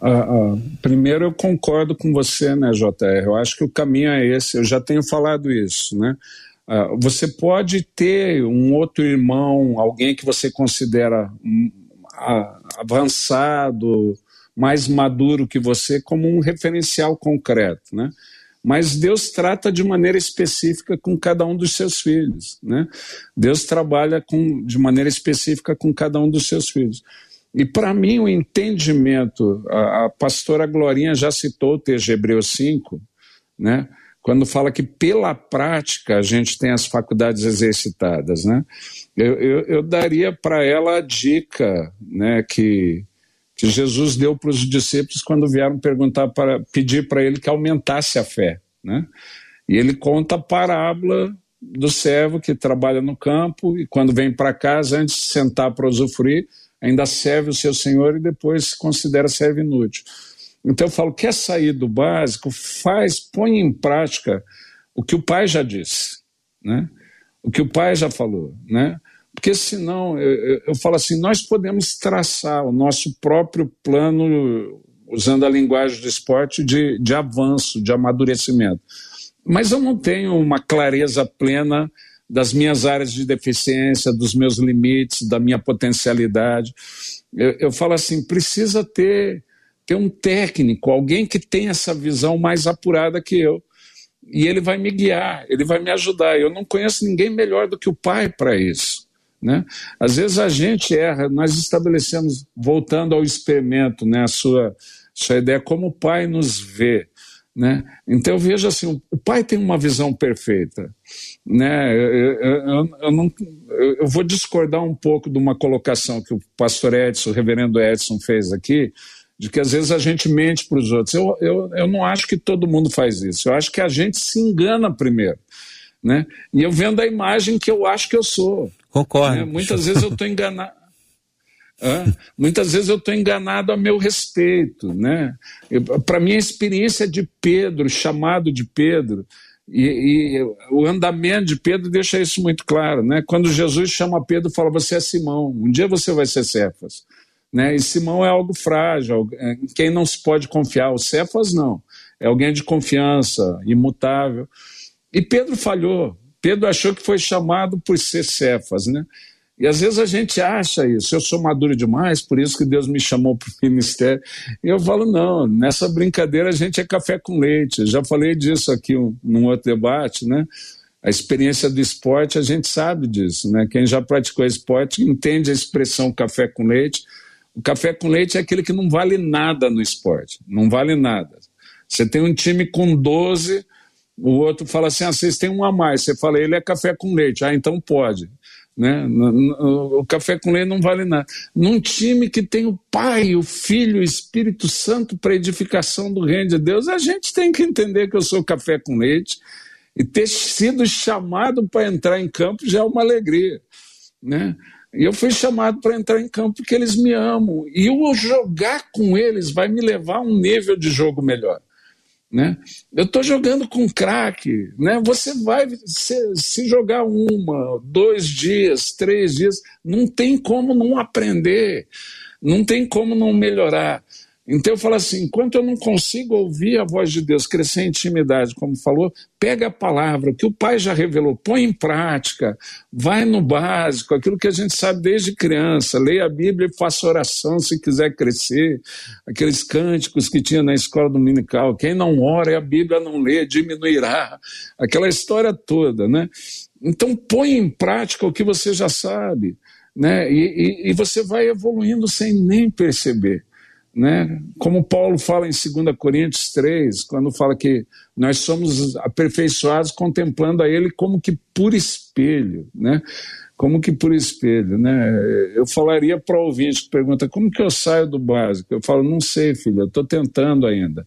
Uh, uh, primeiro, eu concordo com você, né, JR? Eu acho que o caminho é esse. Eu já tenho falado isso, né? Uh, você pode ter um outro irmão, alguém que você considera um, avançado, mais maduro que você, como um referencial concreto, né? Mas Deus trata de maneira específica com cada um dos seus filhos, né? Deus trabalha com, de maneira específica com cada um dos seus filhos. E para mim o entendimento, a, a, pastora Glorinha já citou o texto de Hebreus 5, né? quando fala que pela prática a gente tem as faculdades exercitadas. Né? Eu, eu, eu daria para ela a dica né, que, que Jesus deu para os discípulos quando vieram perguntar para pedir para ele que aumentasse a fé. Né? E ele conta a parábola do servo que trabalha no campo e quando vem para casa, antes de sentar para usufruir, ainda serve o seu senhor e depois se considera servo inútil. Então eu falo, quer sair do básico, faz, põe em prática o que o pai já disse, né? o que o pai já falou, né? Porque senão, eu, eu falo assim, nós podemos traçar o nosso próprio plano, usando a linguagem do esporte, de, de avanço, de amadurecimento. Mas eu não tenho uma clareza plena das minhas áreas de deficiência, dos meus limites, da minha potencialidade. Eu, eu falo assim: precisa ter, ter um técnico, alguém que tenha essa visão mais apurada que eu. E ele vai me guiar, ele vai me ajudar. Eu não conheço ninguém melhor do que o pai para isso. Né? Às vezes a gente erra, nós estabelecemos, voltando ao experimento, né, a sua, sua ideia, como o pai nos vê. Né? Então eu vejo assim, o pai tem uma visão perfeita. Né? Eu, eu, eu, não, eu, vou discordar um pouco de uma colocação que o pastor Edson, o reverendo Edson fez aqui, de que às vezes a gente mente para os outros. Eu, eu, eu não acho que todo mundo faz isso. Eu acho que a gente se engana primeiro. Né? E eu vendo a imagem que eu acho que eu sou. Concordo. Né? Muitas vezes eu estou enganado. Muitas vezes eu estou enganado a meu respeito. Né? Para mim, a experiência de Pedro, chamado de Pedro, e, e, o andamento de Pedro deixa isso muito claro. Né? Quando Jesus chama Pedro, fala: Você é Simão, um dia você vai ser Cefas. Né? E Simão é algo frágil, é, em quem não se pode confiar. O Cefas não, é alguém de confiança, imutável. E Pedro falhou. Pedro achou que foi chamado por ser Cefas. Né? E às vezes a gente acha isso, eu sou maduro demais, por isso que Deus me chamou para o ministério. E eu falo, não, nessa brincadeira a gente é café com leite. Eu já falei disso aqui um, num outro debate, né? A experiência do esporte, a gente sabe disso, né? Quem já praticou esporte entende a expressão café com leite. O café com leite é aquele que não vale nada no esporte, não vale nada. Você tem um time com 12, o outro fala assim: ah, vocês têm um a mais. Você fala, ele é café com leite. Ah, então pode. Né? O café com leite não vale nada. Num time que tem o Pai, o Filho, o Espírito Santo para edificação do reino de Deus, a gente tem que entender que eu sou café com leite e ter sido chamado para entrar em campo já é uma alegria. Né? E eu fui chamado para entrar em campo porque eles me amam. E o jogar com eles vai me levar a um nível de jogo melhor. Né? Eu estou jogando com craque, né? Você vai se, se, jogar uma, dois dias, três dias, não tem como não aprender, não tem como não melhorar. Então eu falo assim: enquanto eu não consigo ouvir a voz de Deus, crescer em intimidade, como falou, pega a palavra, que o Pai já revelou, põe em prática, vai no básico, aquilo que a gente sabe desde criança, leia a Bíblia e faça oração se quiser crescer, aqueles cânticos que tinha na escola dominical, quem não ora e a Bíblia não lê, diminuirá, aquela história toda, né? Então põe em prática o que você já sabe, né? e, e, e você vai evoluindo sem nem perceber. Né? Como Paulo fala em 2 Coríntios 3, quando fala que nós somos aperfeiçoados contemplando a ele como que por espelho, né? Como que por espelho, né? Eu falaria para o ouvinte que pergunta como que eu saio do básico? Eu falo, não sei, filho, eu estou tentando ainda,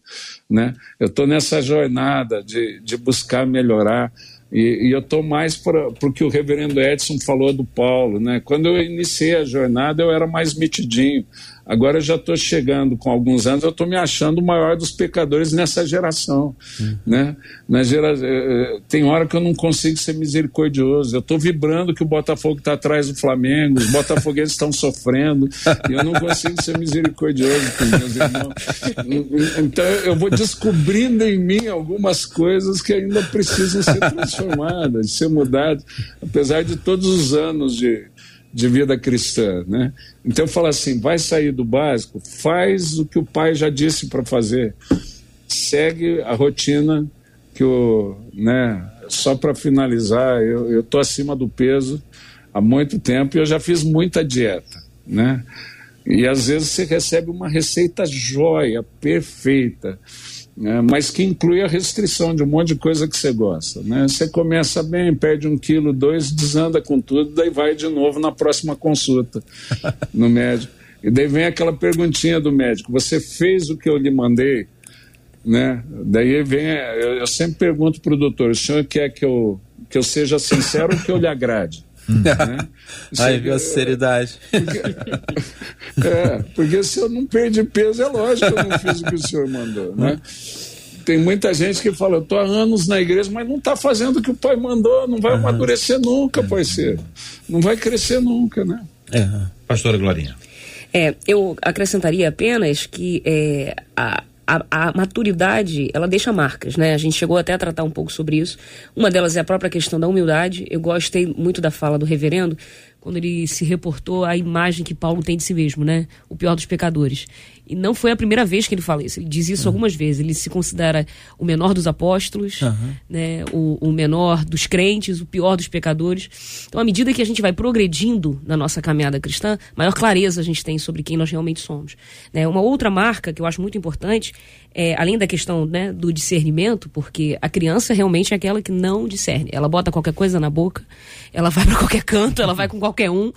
né? Eu estou nessa jornada de, de buscar melhorar. E, e, eu estou mais para o que o reverendo Edson falou do Paulo. Né? Quando eu iniciei a jornada, eu era mais mitidinho. Agora eu já estou chegando com alguns anos, eu estou me achando o maior dos pecadores nessa geração. Uhum. Né? Na gera... Eh, eh, tem hora que eu não consigo ser misericordioso. Eu estou vibrando que o Botafogo está atrás do Flamengo, os botafoguenses estão sofrendo, e eu não consigo ser misericordioso com meus irmãos. Então eu vou descobrindo em mim algumas coisas que ainda precisam ser transformadas, ser mudadas, apesar de todos os anos de de vida cristã, né? Então eu falo assim, vai sair do básico, faz o que o pai já disse para fazer, segue a rotina que o, né? Só para finalizar, eu eu tô acima do peso há muito tempo e eu já fiz muita dieta, né? E às vezes você recebe uma receita joia, perfeita né, mas que inclui a restrição de um monte de coisa que você gosta. Né? Você começa bem, perde um quilo, dois, desanda com tudo, daí vai de novo na próxima consulta no médico. E daí vem aquela perguntinha do médico: você fez o que eu lhe mandei? Né? Daí vem, eu, eu sempre pergunto para o doutor: o senhor quer que eu, que eu seja sincero ou que eu lhe agrade? né? Aí viu a sinceridade. Porque, é, porque se eu não perdi peso, é lógico que eu não fiz o que o senhor mandou. Né? Tem muita gente que fala, eu estou há anos na igreja, mas não está fazendo o que o pai mandou, não vai uhum. amadurecer nunca, parceiro. Não vai crescer nunca, né? É. Pastora Glorinha. É, eu acrescentaria apenas que é, a, a, a, maturidade, ela deixa marcas, né? A gente chegou até a tratar um pouco sobre isso. Uma delas é a própria questão da humildade. Eu gostei muito da fala do reverendo, quando ele se reportou à imagem que Paulo tem de si mesmo, né? O pior dos pecadores. E não foi a primeira vez que ele fala isso. Ele diz isso uhum. algumas vezes. Ele se considera o menor dos apóstolos, uhum. né? O, o, menor dos crentes, o pior dos pecadores. Então, à medida que a gente vai progredindo na nossa caminhada cristã, maior clareza a gente tem sobre quem nós realmente somos. Né? Uma outra marca que eu acho muito importante, é, além da questão né, do discernimento, porque a criança realmente é aquela que não discerne. Ela bota qualquer coisa na boca, ela vai para qualquer canto, ela vai com qualquer um.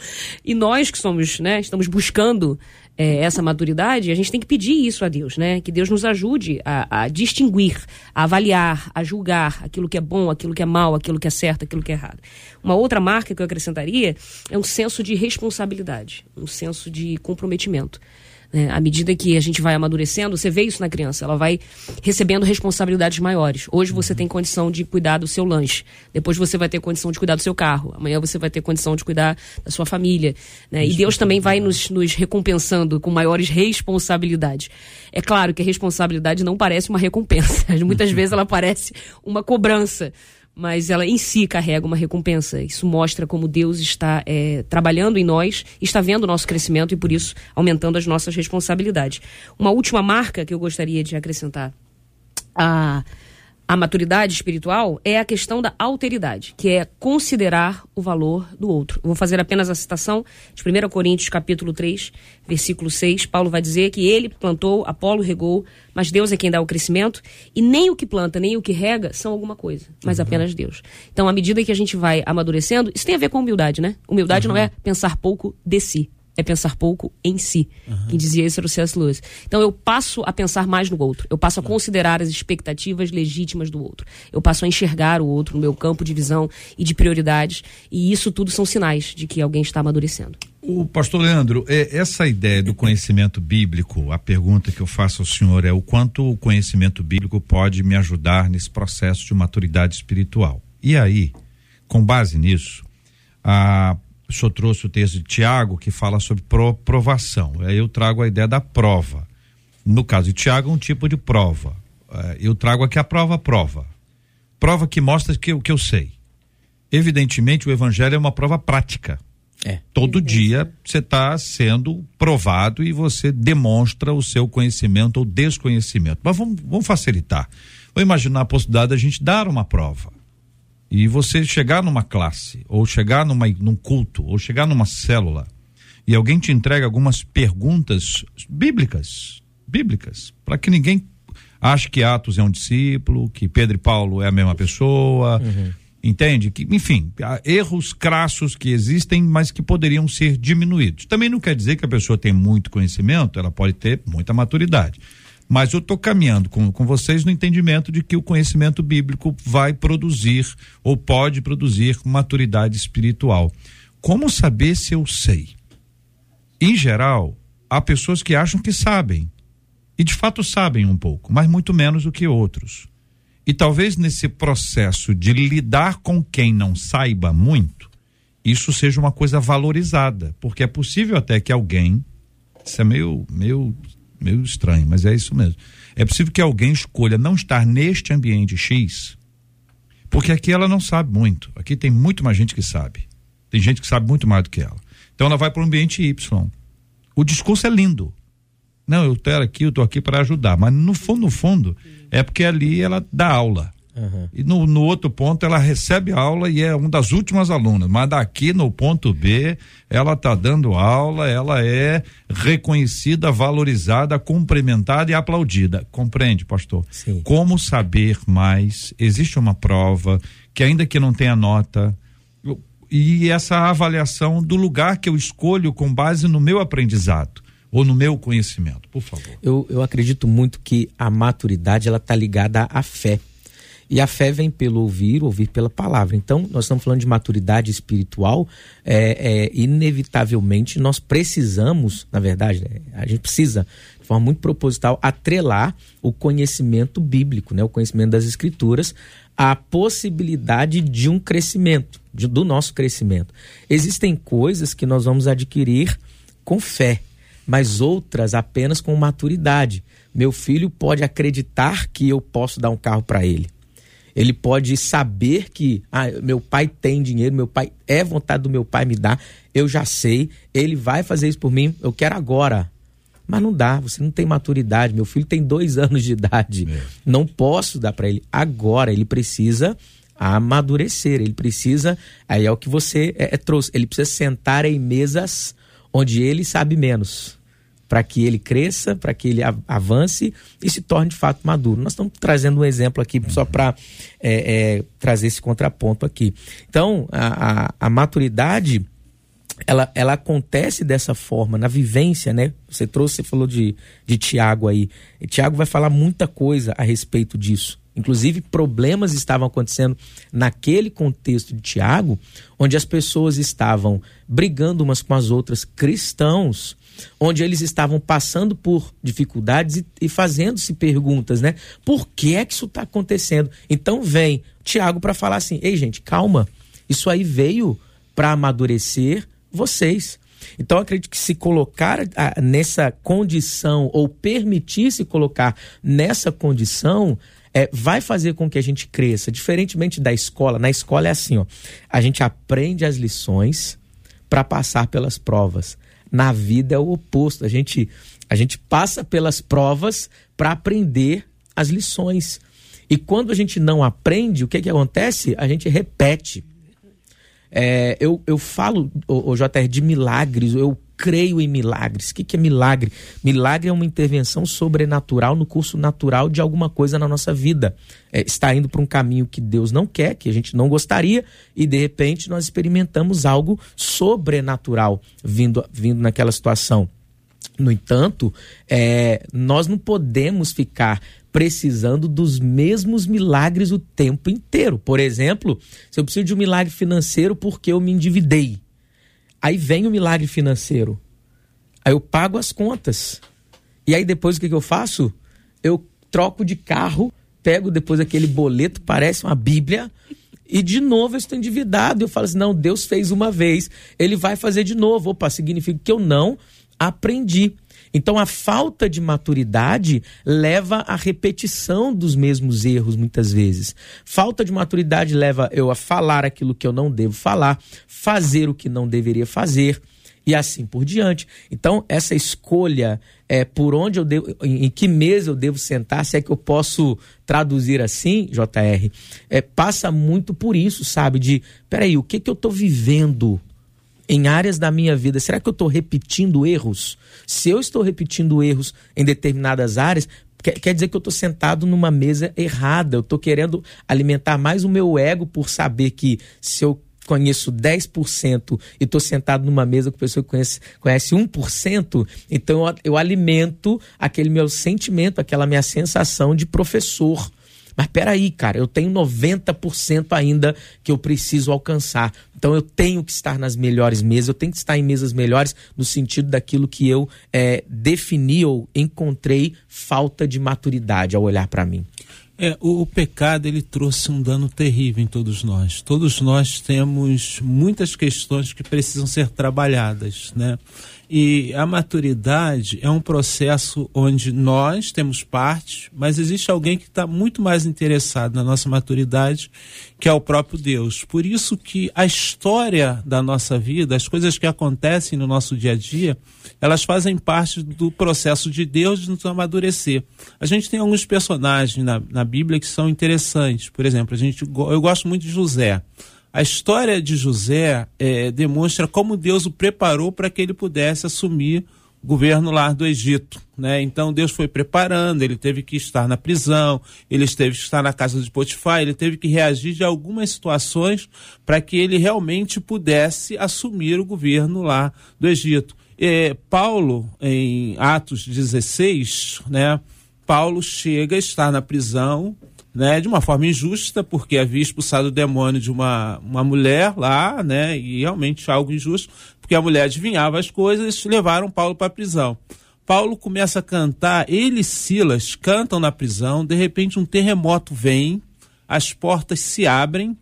E nós que somos, né, estamos buscando é, essa maturidade, a gente tem que pedir isso a Deus, né? Que Deus nos ajude a, a, distinguir, a avaliar, a julgar aquilo que é bom, aquilo que é mal, aquilo que é certo, aquilo que é errado. Uma outra marca que eu acrescentaria é um senso de responsabilidade, um senso de comprometimento. Né? À medida que a gente vai amadurecendo, você vê isso na criança, ela vai recebendo responsabilidades maiores. Hoje você tem condição de cuidar do seu lanche, depois você vai ter condição de cuidar do seu carro, amanhã você vai ter condição de cuidar da sua família. Né? E Deus também vai nos, nos recompensando com maiores responsabilidades. É claro que a responsabilidade não parece uma recompensa, muitas vezes ela parece uma cobrança mas ela em si carrega uma recompensa. Isso mostra como Deus está é, trabalhando em nós, está vendo o nosso crescimento e por isso aumentando as nossas responsabilidades. Uma última marca que eu gostaria de acrescentar. A a maturidade espiritual é a questão da alteridade, que é considerar o valor do outro. Eu vou fazer apenas a citação de 1 Coríntios capítulo 3, versículo 6. Paulo vai dizer que ele plantou, Apolo regou, mas Deus é quem dá o crescimento, e nem o que planta, nem o que rega são alguma coisa, mas uhum. apenas Deus. Então, à medida que a gente vai amadurecendo, isso tem a ver com humildade, né? Humildade uhum. não é pensar pouco de si, é pensar pouco em si. Uhum. Quem dizia isso era o C.S. Lewis. Então eu passo a pensar mais no outro. Eu passo a considerar as expectativas legítimas do outro. Eu passo a enxergar o outro no meu campo de visão e de prioridades. E isso tudo são sinais de que alguém está amadurecendo. O pastor Leandro, é, essa ideia do conhecimento bíblico, a pergunta que eu faço ao senhor é o quanto o conhecimento bíblico pode me ajudar nesse processo de maturidade espiritual. E aí, com base nisso, a o senhor trouxe o texto de Tiago que fala sobre pro, provação. Aí eu trago a ideia da prova. No caso de Tiago, um tipo de prova. É, eu trago aqui a prova prova. Prova que mostra que o que eu sei. Evidentemente, o evangelho é uma prova prática. É. Todo dia você está sendo provado e você demonstra o seu conhecimento ou desconhecimento. Mas vamos, vamos facilitar. Vou imaginar a possibilidade da gente dar uma prova. E você chegar numa classe, ou chegar numa, num culto, ou chegar numa célula, e alguém te entrega algumas perguntas bíblicas, bíblicas, para que ninguém ache que Atos é um discípulo, que Pedro e Paulo é a mesma pessoa, uhum. entende? Que, enfim, erros crassos que existem, mas que poderiam ser diminuídos. Também não quer dizer que a pessoa tem muito conhecimento, ela pode ter muita maturidade. Mas eu estou caminhando com, com vocês no entendimento de que o conhecimento bíblico vai produzir ou pode produzir maturidade espiritual. Como saber se eu sei? Em geral, há pessoas que acham que sabem. E de fato sabem um pouco, mas muito menos do que outros. E talvez nesse processo de lidar com quem não saiba muito, isso seja uma coisa valorizada, porque é possível até que alguém, isso é meio, meio meio estranho, mas é isso mesmo. É possível que alguém escolha não estar neste ambiente X, porque aqui ela não sabe muito. Aqui tem muito mais gente que sabe. Tem gente que sabe muito mais do que ela. Então ela vai para o ambiente Y. O discurso é lindo. Não, eu quero aqui, eu estou aqui para ajudar. Mas no fundo, no fundo, é porque ali ela dá aula. Uhum. E no, no outro ponto ela recebe aula e é uma das últimas alunas, mas daqui no ponto B ela está dando aula, ela é reconhecida, valorizada, cumprimentada e aplaudida. Compreende, pastor? Sim. Como saber mais? Existe uma prova que ainda que não tenha nota, e essa avaliação do lugar que eu escolho com base no meu aprendizado ou no meu conhecimento, por favor. Eu, eu acredito muito que a maturidade ela está ligada à fé. E a fé vem pelo ouvir, ouvir pela palavra. Então, nós estamos falando de maturidade espiritual. É, é, inevitavelmente, nós precisamos, na verdade, né, a gente precisa, de forma muito proposital, atrelar o conhecimento bíblico, né, o conhecimento das escrituras, à possibilidade de um crescimento, de, do nosso crescimento. Existem coisas que nós vamos adquirir com fé, mas outras apenas com maturidade. Meu filho pode acreditar que eu posso dar um carro para ele ele pode saber que ah, meu pai tem dinheiro, meu pai é vontade do meu pai me dar, eu já sei, ele vai fazer isso por mim, eu quero agora. Mas não dá, você não tem maturidade. Meu filho tem dois anos de idade, é. não posso dar para ele agora. Ele precisa amadurecer, ele precisa. Aí é o que você é, é, trouxe. Ele precisa sentar em mesas onde ele sabe menos para que ele cresça, para que ele avance e se torne de fato maduro. Nós estamos trazendo um exemplo aqui só para é, é, trazer esse contraponto aqui. Então, a, a, a maturidade ela, ela acontece dessa forma, na vivência, né? Você trouxe, você falou de, de Tiago aí. E Tiago vai falar muita coisa a respeito disso. Inclusive, problemas estavam acontecendo naquele contexto de Tiago, onde as pessoas estavam brigando umas com as outras, cristãos, onde eles estavam passando por dificuldades e, e fazendo-se perguntas, né? Por que é que isso está acontecendo? Então vem Tiago para falar assim: ei, gente, calma, isso aí veio para amadurecer vocês. Então acredito que se colocar nessa condição ou permitir se colocar nessa condição é, vai fazer com que a gente cresça. Diferentemente da escola, na escola é assim, ó, a gente aprende as lições para passar pelas provas. Na vida é o oposto. A gente, a gente passa pelas provas para aprender as lições. E quando a gente não aprende, o que, que acontece? A gente repete. É, eu, eu falo, o, o JR, de milagres, eu creio em milagres. O que, que é milagre? Milagre é uma intervenção sobrenatural no curso natural de alguma coisa na nossa vida. É, está indo para um caminho que Deus não quer, que a gente não gostaria, e de repente nós experimentamos algo sobrenatural vindo, vindo naquela situação. No entanto, é, nós não podemos ficar precisando dos mesmos milagres o tempo inteiro. Por exemplo, se eu preciso de um milagre financeiro porque eu me endividei Aí vem o milagre financeiro. Aí eu pago as contas. E aí depois o que, que eu faço? Eu troco de carro, pego depois aquele boleto, parece uma Bíblia, e de novo eu estou endividado. Eu falo assim: não, Deus fez uma vez, ele vai fazer de novo. Opa, significa que eu não aprendi. Então a falta de maturidade leva à repetição dos mesmos erros muitas vezes. Falta de maturidade leva eu a falar aquilo que eu não devo falar, fazer o que não deveria fazer e assim por diante. Então essa escolha é por onde eu devo, em, em que mesa eu devo sentar, se é que eu posso traduzir assim, JR, é, passa muito por isso, sabe? De, peraí, o que que eu estou vivendo? Em áreas da minha vida, será que eu estou repetindo erros? Se eu estou repetindo erros em determinadas áreas, quer, quer dizer que eu estou sentado numa mesa errada. Eu estou querendo alimentar mais o meu ego por saber que se eu conheço 10% e estou sentado numa mesa com pessoa que conhece, conhece 1%, então eu, eu alimento aquele meu sentimento, aquela minha sensação de professor. Mas peraí, cara, eu tenho 90% ainda que eu preciso alcançar. Então eu tenho que estar nas melhores mesas, eu tenho que estar em mesas melhores no sentido daquilo que eu é, defini ou encontrei falta de maturidade ao olhar para mim. É, o, o, pecado ele trouxe um dano terrível em todos nós. Todos nós temos muitas questões que precisam ser trabalhadas, né? E a maturidade é um processo onde nós temos parte, mas existe alguém que está muito mais interessado na nossa maturidade, que é o próprio Deus. Por isso que a história da nossa vida, as coisas que acontecem no nosso dia a dia, elas fazem parte do processo de Deus de nos amadurecer. A gente tem alguns personagens na, na Bíblia que são interessantes. Por exemplo, a gente, eu gosto muito de José. A história de José é, demonstra como Deus o preparou para que ele pudesse assumir o governo lá do Egito. Né? Então Deus foi preparando, ele teve que estar na prisão, ele teve que estar na casa de Potifar, ele teve que reagir de algumas situações para que ele realmente pudesse assumir o governo lá do Egito. É, Paulo, em Atos 16, né, Paulo chega, está na prisão, né, de uma forma injusta, porque havia expulsado o demônio de uma, uma mulher lá, né, e realmente algo injusto, porque a mulher adivinhava as coisas, levaram Paulo para a prisão. Paulo começa a cantar, ele e Silas cantam na prisão, de repente um terremoto vem, as portas se abrem,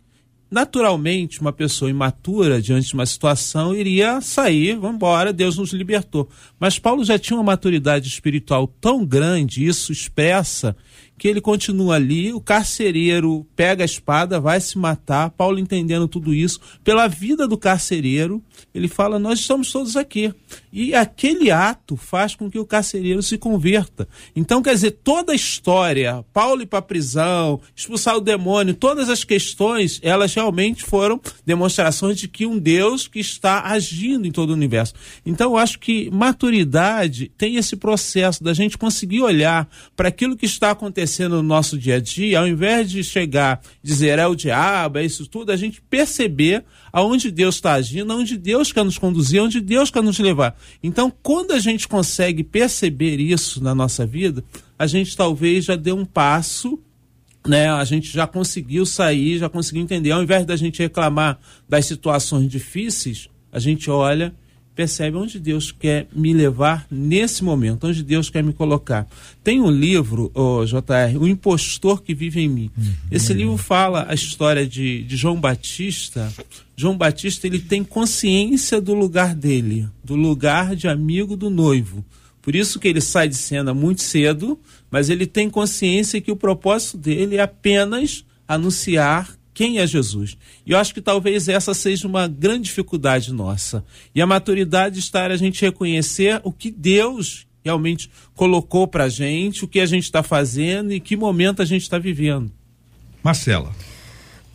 naturalmente uma pessoa imatura diante de uma situação iria sair, vamos embora, Deus nos libertou. Mas Paulo já tinha uma maturidade espiritual tão grande, isso expressa que ele continua ali, o carcereiro pega a espada, vai se matar, Paulo entendendo tudo isso, pela vida do carcereiro, ele fala: Nós estamos todos aqui. E aquele ato faz com que o carcereiro se converta. Então, quer dizer, toda a história, Paulo ir para a prisão, expulsar o demônio, todas as questões, elas realmente foram demonstrações de que um Deus que está agindo em todo o universo. Então, eu acho que maturidade tem esse processo da gente conseguir olhar para aquilo que está acontecendo acontecendo no nosso dia a dia, ao invés de chegar dizer é o diabo, é isso tudo, a gente perceber aonde Deus está agindo, aonde Deus quer nos conduzir, aonde Deus quer nos levar. Então, quando a gente consegue perceber isso na nossa vida, a gente talvez já dê um passo né, a gente já conseguiu sair, já conseguiu entender. Ao invés da gente reclamar das situações difíceis, a gente olha percebe onde Deus quer me levar nesse momento, onde Deus quer me colocar. Tem um livro, oh, JR, O Impostor que Vive em Mim. Uhum. Esse livro fala a história de, de João Batista. João Batista ele tem consciência do lugar dele, do lugar de amigo do noivo. Por isso que ele sai de cena muito cedo, mas ele tem consciência que o propósito dele é apenas anunciar quem é Jesus. E eu acho que talvez essa seja uma grande dificuldade nossa. E a maturidade está a gente reconhecer o que Deus realmente colocou para a gente, o que a gente está fazendo e que momento a gente está vivendo. Marcela.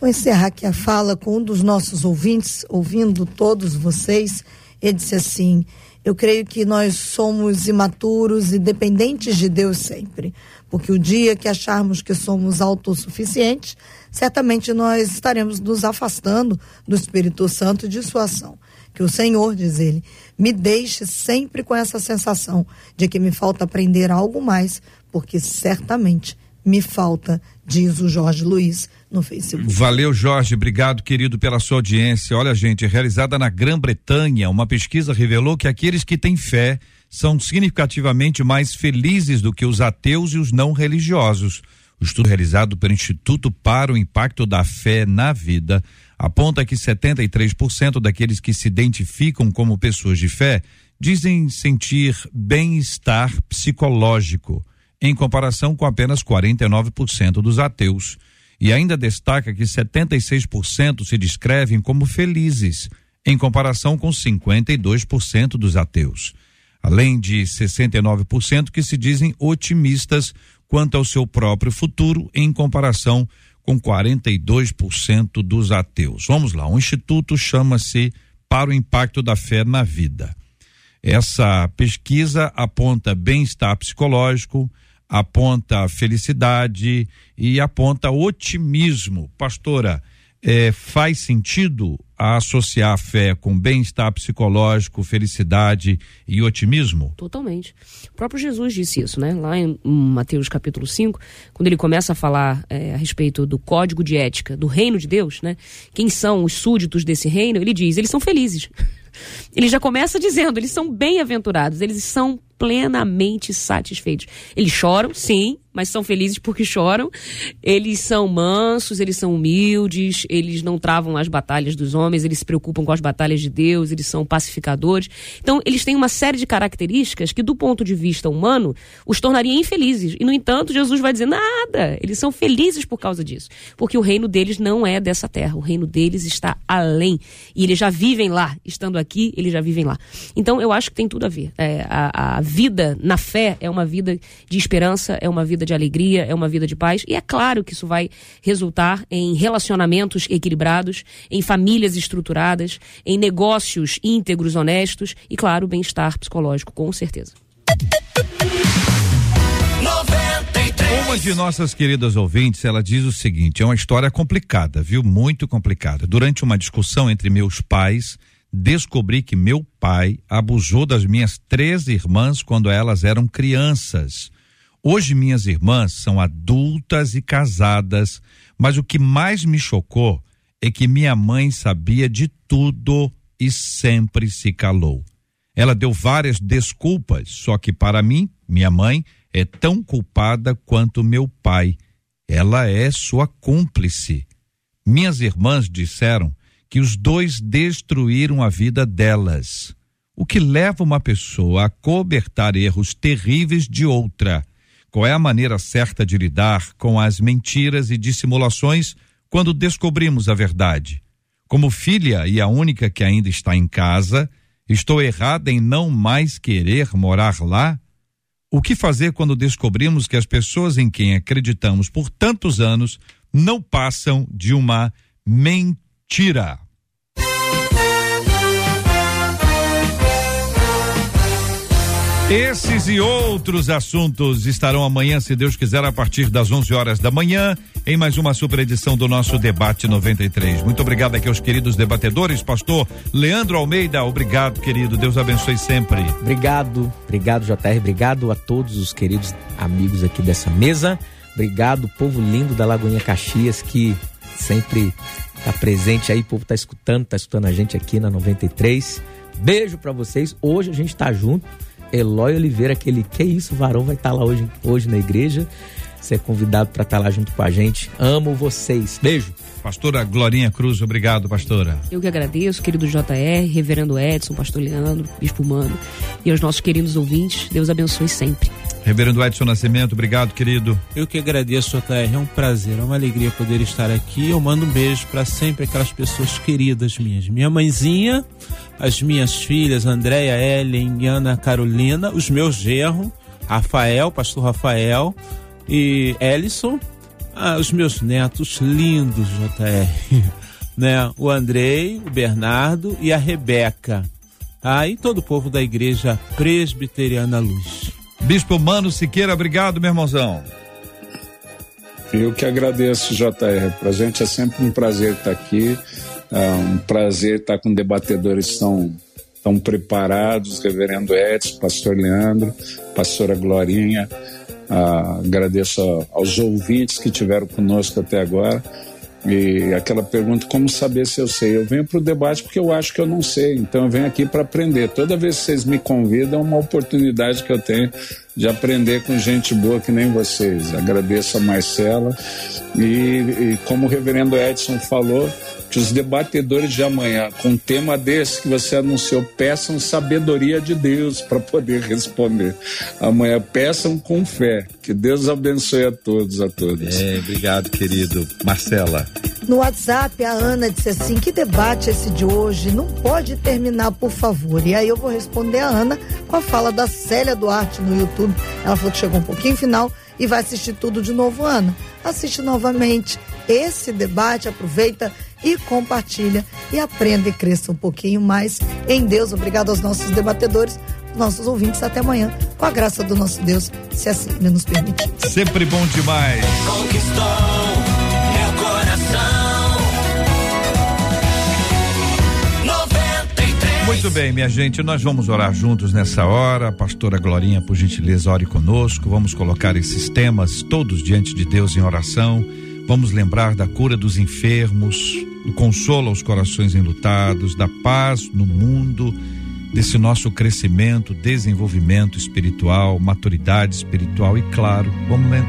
Vou encerrar aqui a fala com um dos nossos ouvintes, ouvindo todos vocês. Ele disse assim: Eu creio que nós somos imaturos e dependentes de Deus sempre. Porque o dia que acharmos que somos autossuficientes, certamente nós estaremos nos afastando do Espírito Santo e de sua ação. Que o Senhor, diz ele, me deixe sempre com essa sensação de que me falta aprender algo mais, porque certamente me falta, diz o Jorge Luiz no Facebook. Valeu, Jorge. Obrigado, querido, pela sua audiência. Olha, gente, realizada na Grã-Bretanha, uma pesquisa revelou que aqueles que têm fé são significativamente mais felizes do que os ateus e os não religiosos. O estudo realizado pelo Instituto para o Impacto da Fé na Vida aponta que 73% daqueles que se identificam como pessoas de fé dizem sentir bem-estar psicológico, em comparação com apenas 49% dos ateus. E ainda destaca que 76% se descrevem como felizes, em comparação com 52% dos ateus. Além de 69% que se dizem otimistas quanto ao seu próprio futuro, em comparação com 42% dos ateus. Vamos lá, o instituto chama-se para o impacto da fé na vida. Essa pesquisa aponta bem-estar psicológico, aponta felicidade e aponta otimismo. Pastora, é, faz sentido associar a fé com bem-estar psicológico, felicidade e otimismo? Totalmente. O próprio Jesus disse isso, né? Lá em Mateus capítulo 5, quando ele começa a falar é, a respeito do código de ética do reino de Deus, né? Quem são os súditos desse reino? Ele diz: eles são felizes. Ele já começa dizendo: eles são bem-aventurados, eles são plenamente satisfeitos. Eles choram, sim, mas são felizes porque choram. Eles são mansos, eles são humildes, eles não travam as batalhas dos homens, eles se preocupam com as batalhas de Deus, eles são pacificadores. Então, eles têm uma série de características que, do ponto de vista humano, os tornaria infelizes. E, no entanto, Jesus vai dizer: nada, eles são felizes por causa disso. Porque o reino deles não é dessa terra, o reino deles está além. E eles já vivem lá, estando aqui, eles já vivem lá. Então, eu acho que tem tudo a ver. É, a, a vida na fé é uma vida de esperança, é uma vida de alegria, é uma vida de paz. E é claro que isso vai resultar em relacionamentos equilibrados, em famílias estruturadas, em negócios íntegros, honestos e, claro, bem-estar psicológico, com certeza. Uma de nossas queridas ouvintes, ela diz o seguinte: é uma história complicada, viu? Muito complicada. Durante uma discussão entre meus pais, descobri que meu pai abusou das minhas três irmãs quando elas eram crianças. Hoje minhas irmãs são adultas e casadas, mas o que mais me chocou é que minha mãe sabia de tudo e sempre se calou. Ela deu várias desculpas, só que para mim, minha mãe é tão culpada quanto meu pai. Ela é sua cúmplice. Minhas irmãs disseram que os dois destruíram a vida delas. O que leva uma pessoa a cobertar erros terríveis de outra? Qual é a maneira certa de lidar com as mentiras e dissimulações quando descobrimos a verdade? Como filha e a única que ainda está em casa, estou errada em não mais querer morar lá? O que fazer quando descobrimos que as pessoas em quem acreditamos por tantos anos não passam de uma mentira? Esses e outros assuntos estarão amanhã, se Deus quiser, a partir das 11 horas da manhã, em mais uma super edição do nosso Debate 93. Muito obrigado aqui aos queridos debatedores, pastor Leandro Almeida, obrigado, querido. Deus abençoe sempre. Obrigado, obrigado, JR, obrigado a todos os queridos amigos aqui dessa mesa. Obrigado, povo lindo da Lagoinha Caxias, que sempre está presente aí, o povo está escutando, está escutando a gente aqui na 93. Beijo para vocês. Hoje a gente está junto Eloy Oliveira, aquele que isso, varão, vai estar tá lá hoje, hoje na igreja. Você é convidado para estar tá lá junto com a gente. Amo vocês. Beijo. Pastora Glorinha Cruz, obrigado, pastora. Eu que agradeço, querido JR, reverendo Edson, pastor Leandro, bispo Mano e aos nossos queridos ouvintes. Deus abençoe sempre. Reverendo Edson Nascimento, obrigado, querido. Eu que agradeço, JR. É um prazer, é uma alegria poder estar aqui. Eu mando um beijo para sempre aquelas pessoas queridas minhas. Minha mãezinha, as minhas filhas, Andréia, Ellen Ana Carolina, os meus gerros, Rafael, pastor Rafael e Ellison, ah, os meus netos lindos, JR. né? O Andrei, o Bernardo e a Rebeca. Ah, e todo o povo da igreja presbiteriana Luz. Bispo Mano Siqueira, obrigado, meu irmãozão. Eu que agradeço, JR. Pra gente é sempre um prazer estar aqui. É um prazer estar com debatedores tão, tão preparados, Reverendo Edson, Pastor Leandro, Pastora Glorinha. Ah, agradeço aos ouvintes que tiveram conosco até agora. E aquela pergunta, como saber se eu sei? Eu venho para o debate porque eu acho que eu não sei, então eu venho aqui para aprender. Toda vez que vocês me convidam, é uma oportunidade que eu tenho de aprender com gente boa que nem vocês. Agradeço a Marcela e, e como o reverendo Edson falou, que os debatedores de amanhã, com um tema desse que você anunciou, peçam sabedoria de Deus para poder responder. Amanhã peçam com fé. Que Deus abençoe a todos, a todas. É, obrigado, querido. Marcela. No WhatsApp, a Ana disse assim: que debate esse de hoje? Não pode terminar, por favor. E aí eu vou responder a Ana com a fala da Célia Duarte no YouTube. Ela falou que chegou um pouquinho final e vai assistir tudo de novo, Ana. Assiste novamente esse debate, aproveita e compartilha e aprenda e cresça um pouquinho mais em Deus. Obrigado aos nossos debatedores, nossos ouvintes. Até amanhã, com a graça do nosso Deus, se assim Ele nos permitir. Sempre bom demais. Conquistou meu coração. 93. Muito bem, minha gente, nós vamos orar juntos nessa hora. Pastora Glorinha, por gentileza, ore conosco. Vamos colocar esses temas todos diante de Deus em oração. Vamos lembrar da cura dos enfermos, do consolo aos corações enlutados, da paz no mundo, desse nosso crescimento, desenvolvimento espiritual, maturidade espiritual e, claro,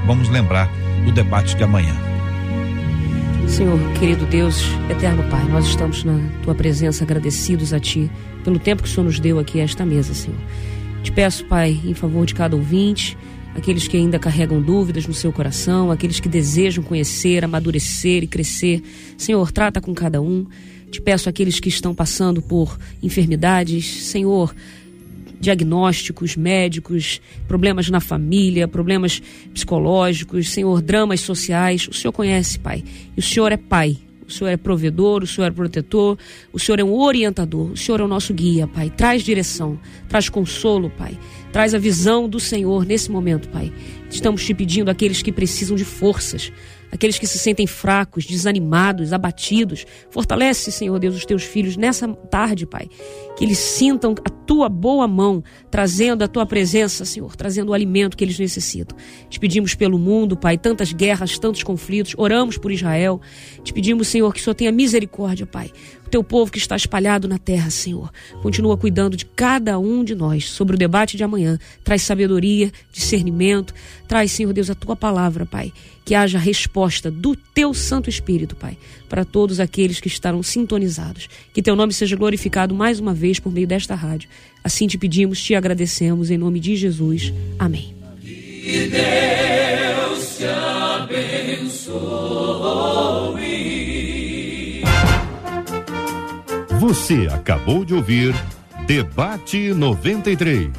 vamos, lembrar do debate de amanhã. Senhor, querido Deus, eterno Pai, nós estamos na tua presença agradecidos a ti pelo tempo que o Senhor nos deu aqui a esta mesa, Senhor. Te peço, Pai, em favor de cada ouvinte, aqueles que ainda carregam dúvidas no seu coração, aqueles que desejam conhecer, amadurecer e crescer. Senhor, trata com cada um. Te peço aqueles que estão passando por enfermidades, Senhor, diagnósticos médicos, problemas na família, problemas psicológicos, Senhor, dramas sociais. O Senhor conhece, Pai. E o Senhor é Pai. O Senhor é provedor, o Senhor é protetor, o Senhor é um orientador, o Senhor é o nosso guia, Pai. Traz direção, traz consolo, Pai. Traz a visão do Senhor nesse momento, Pai. Estamos te pedindo aqueles que precisam de forças, aqueles que se sentem fracos, desanimados, abatidos. Fortalece, Senhor Deus, os teus filhos nessa tarde, Pai. Que eles sintam a tua boa mão, trazendo a tua presença, Senhor, trazendo o alimento que eles necessitam. Te pedimos pelo mundo, Pai, tantas guerras, tantos conflitos. Oramos por Israel. Te pedimos, Senhor, que Senhor tenha misericórdia, Pai. O teu povo que está espalhado na terra, Senhor. Continua cuidando de cada um de nós sobre o debate de amanhã. Traz sabedoria, discernimento. Traz, Senhor Deus, a tua palavra, Pai. Que haja resposta do teu Santo Espírito, Pai, para todos aqueles que estarão sintonizados. Que teu nome seja glorificado mais uma vez por meio desta rádio. Assim te pedimos, te agradecemos, em nome de Jesus. Amém. Que Deus te abençoe. Você acabou de ouvir Debate 93.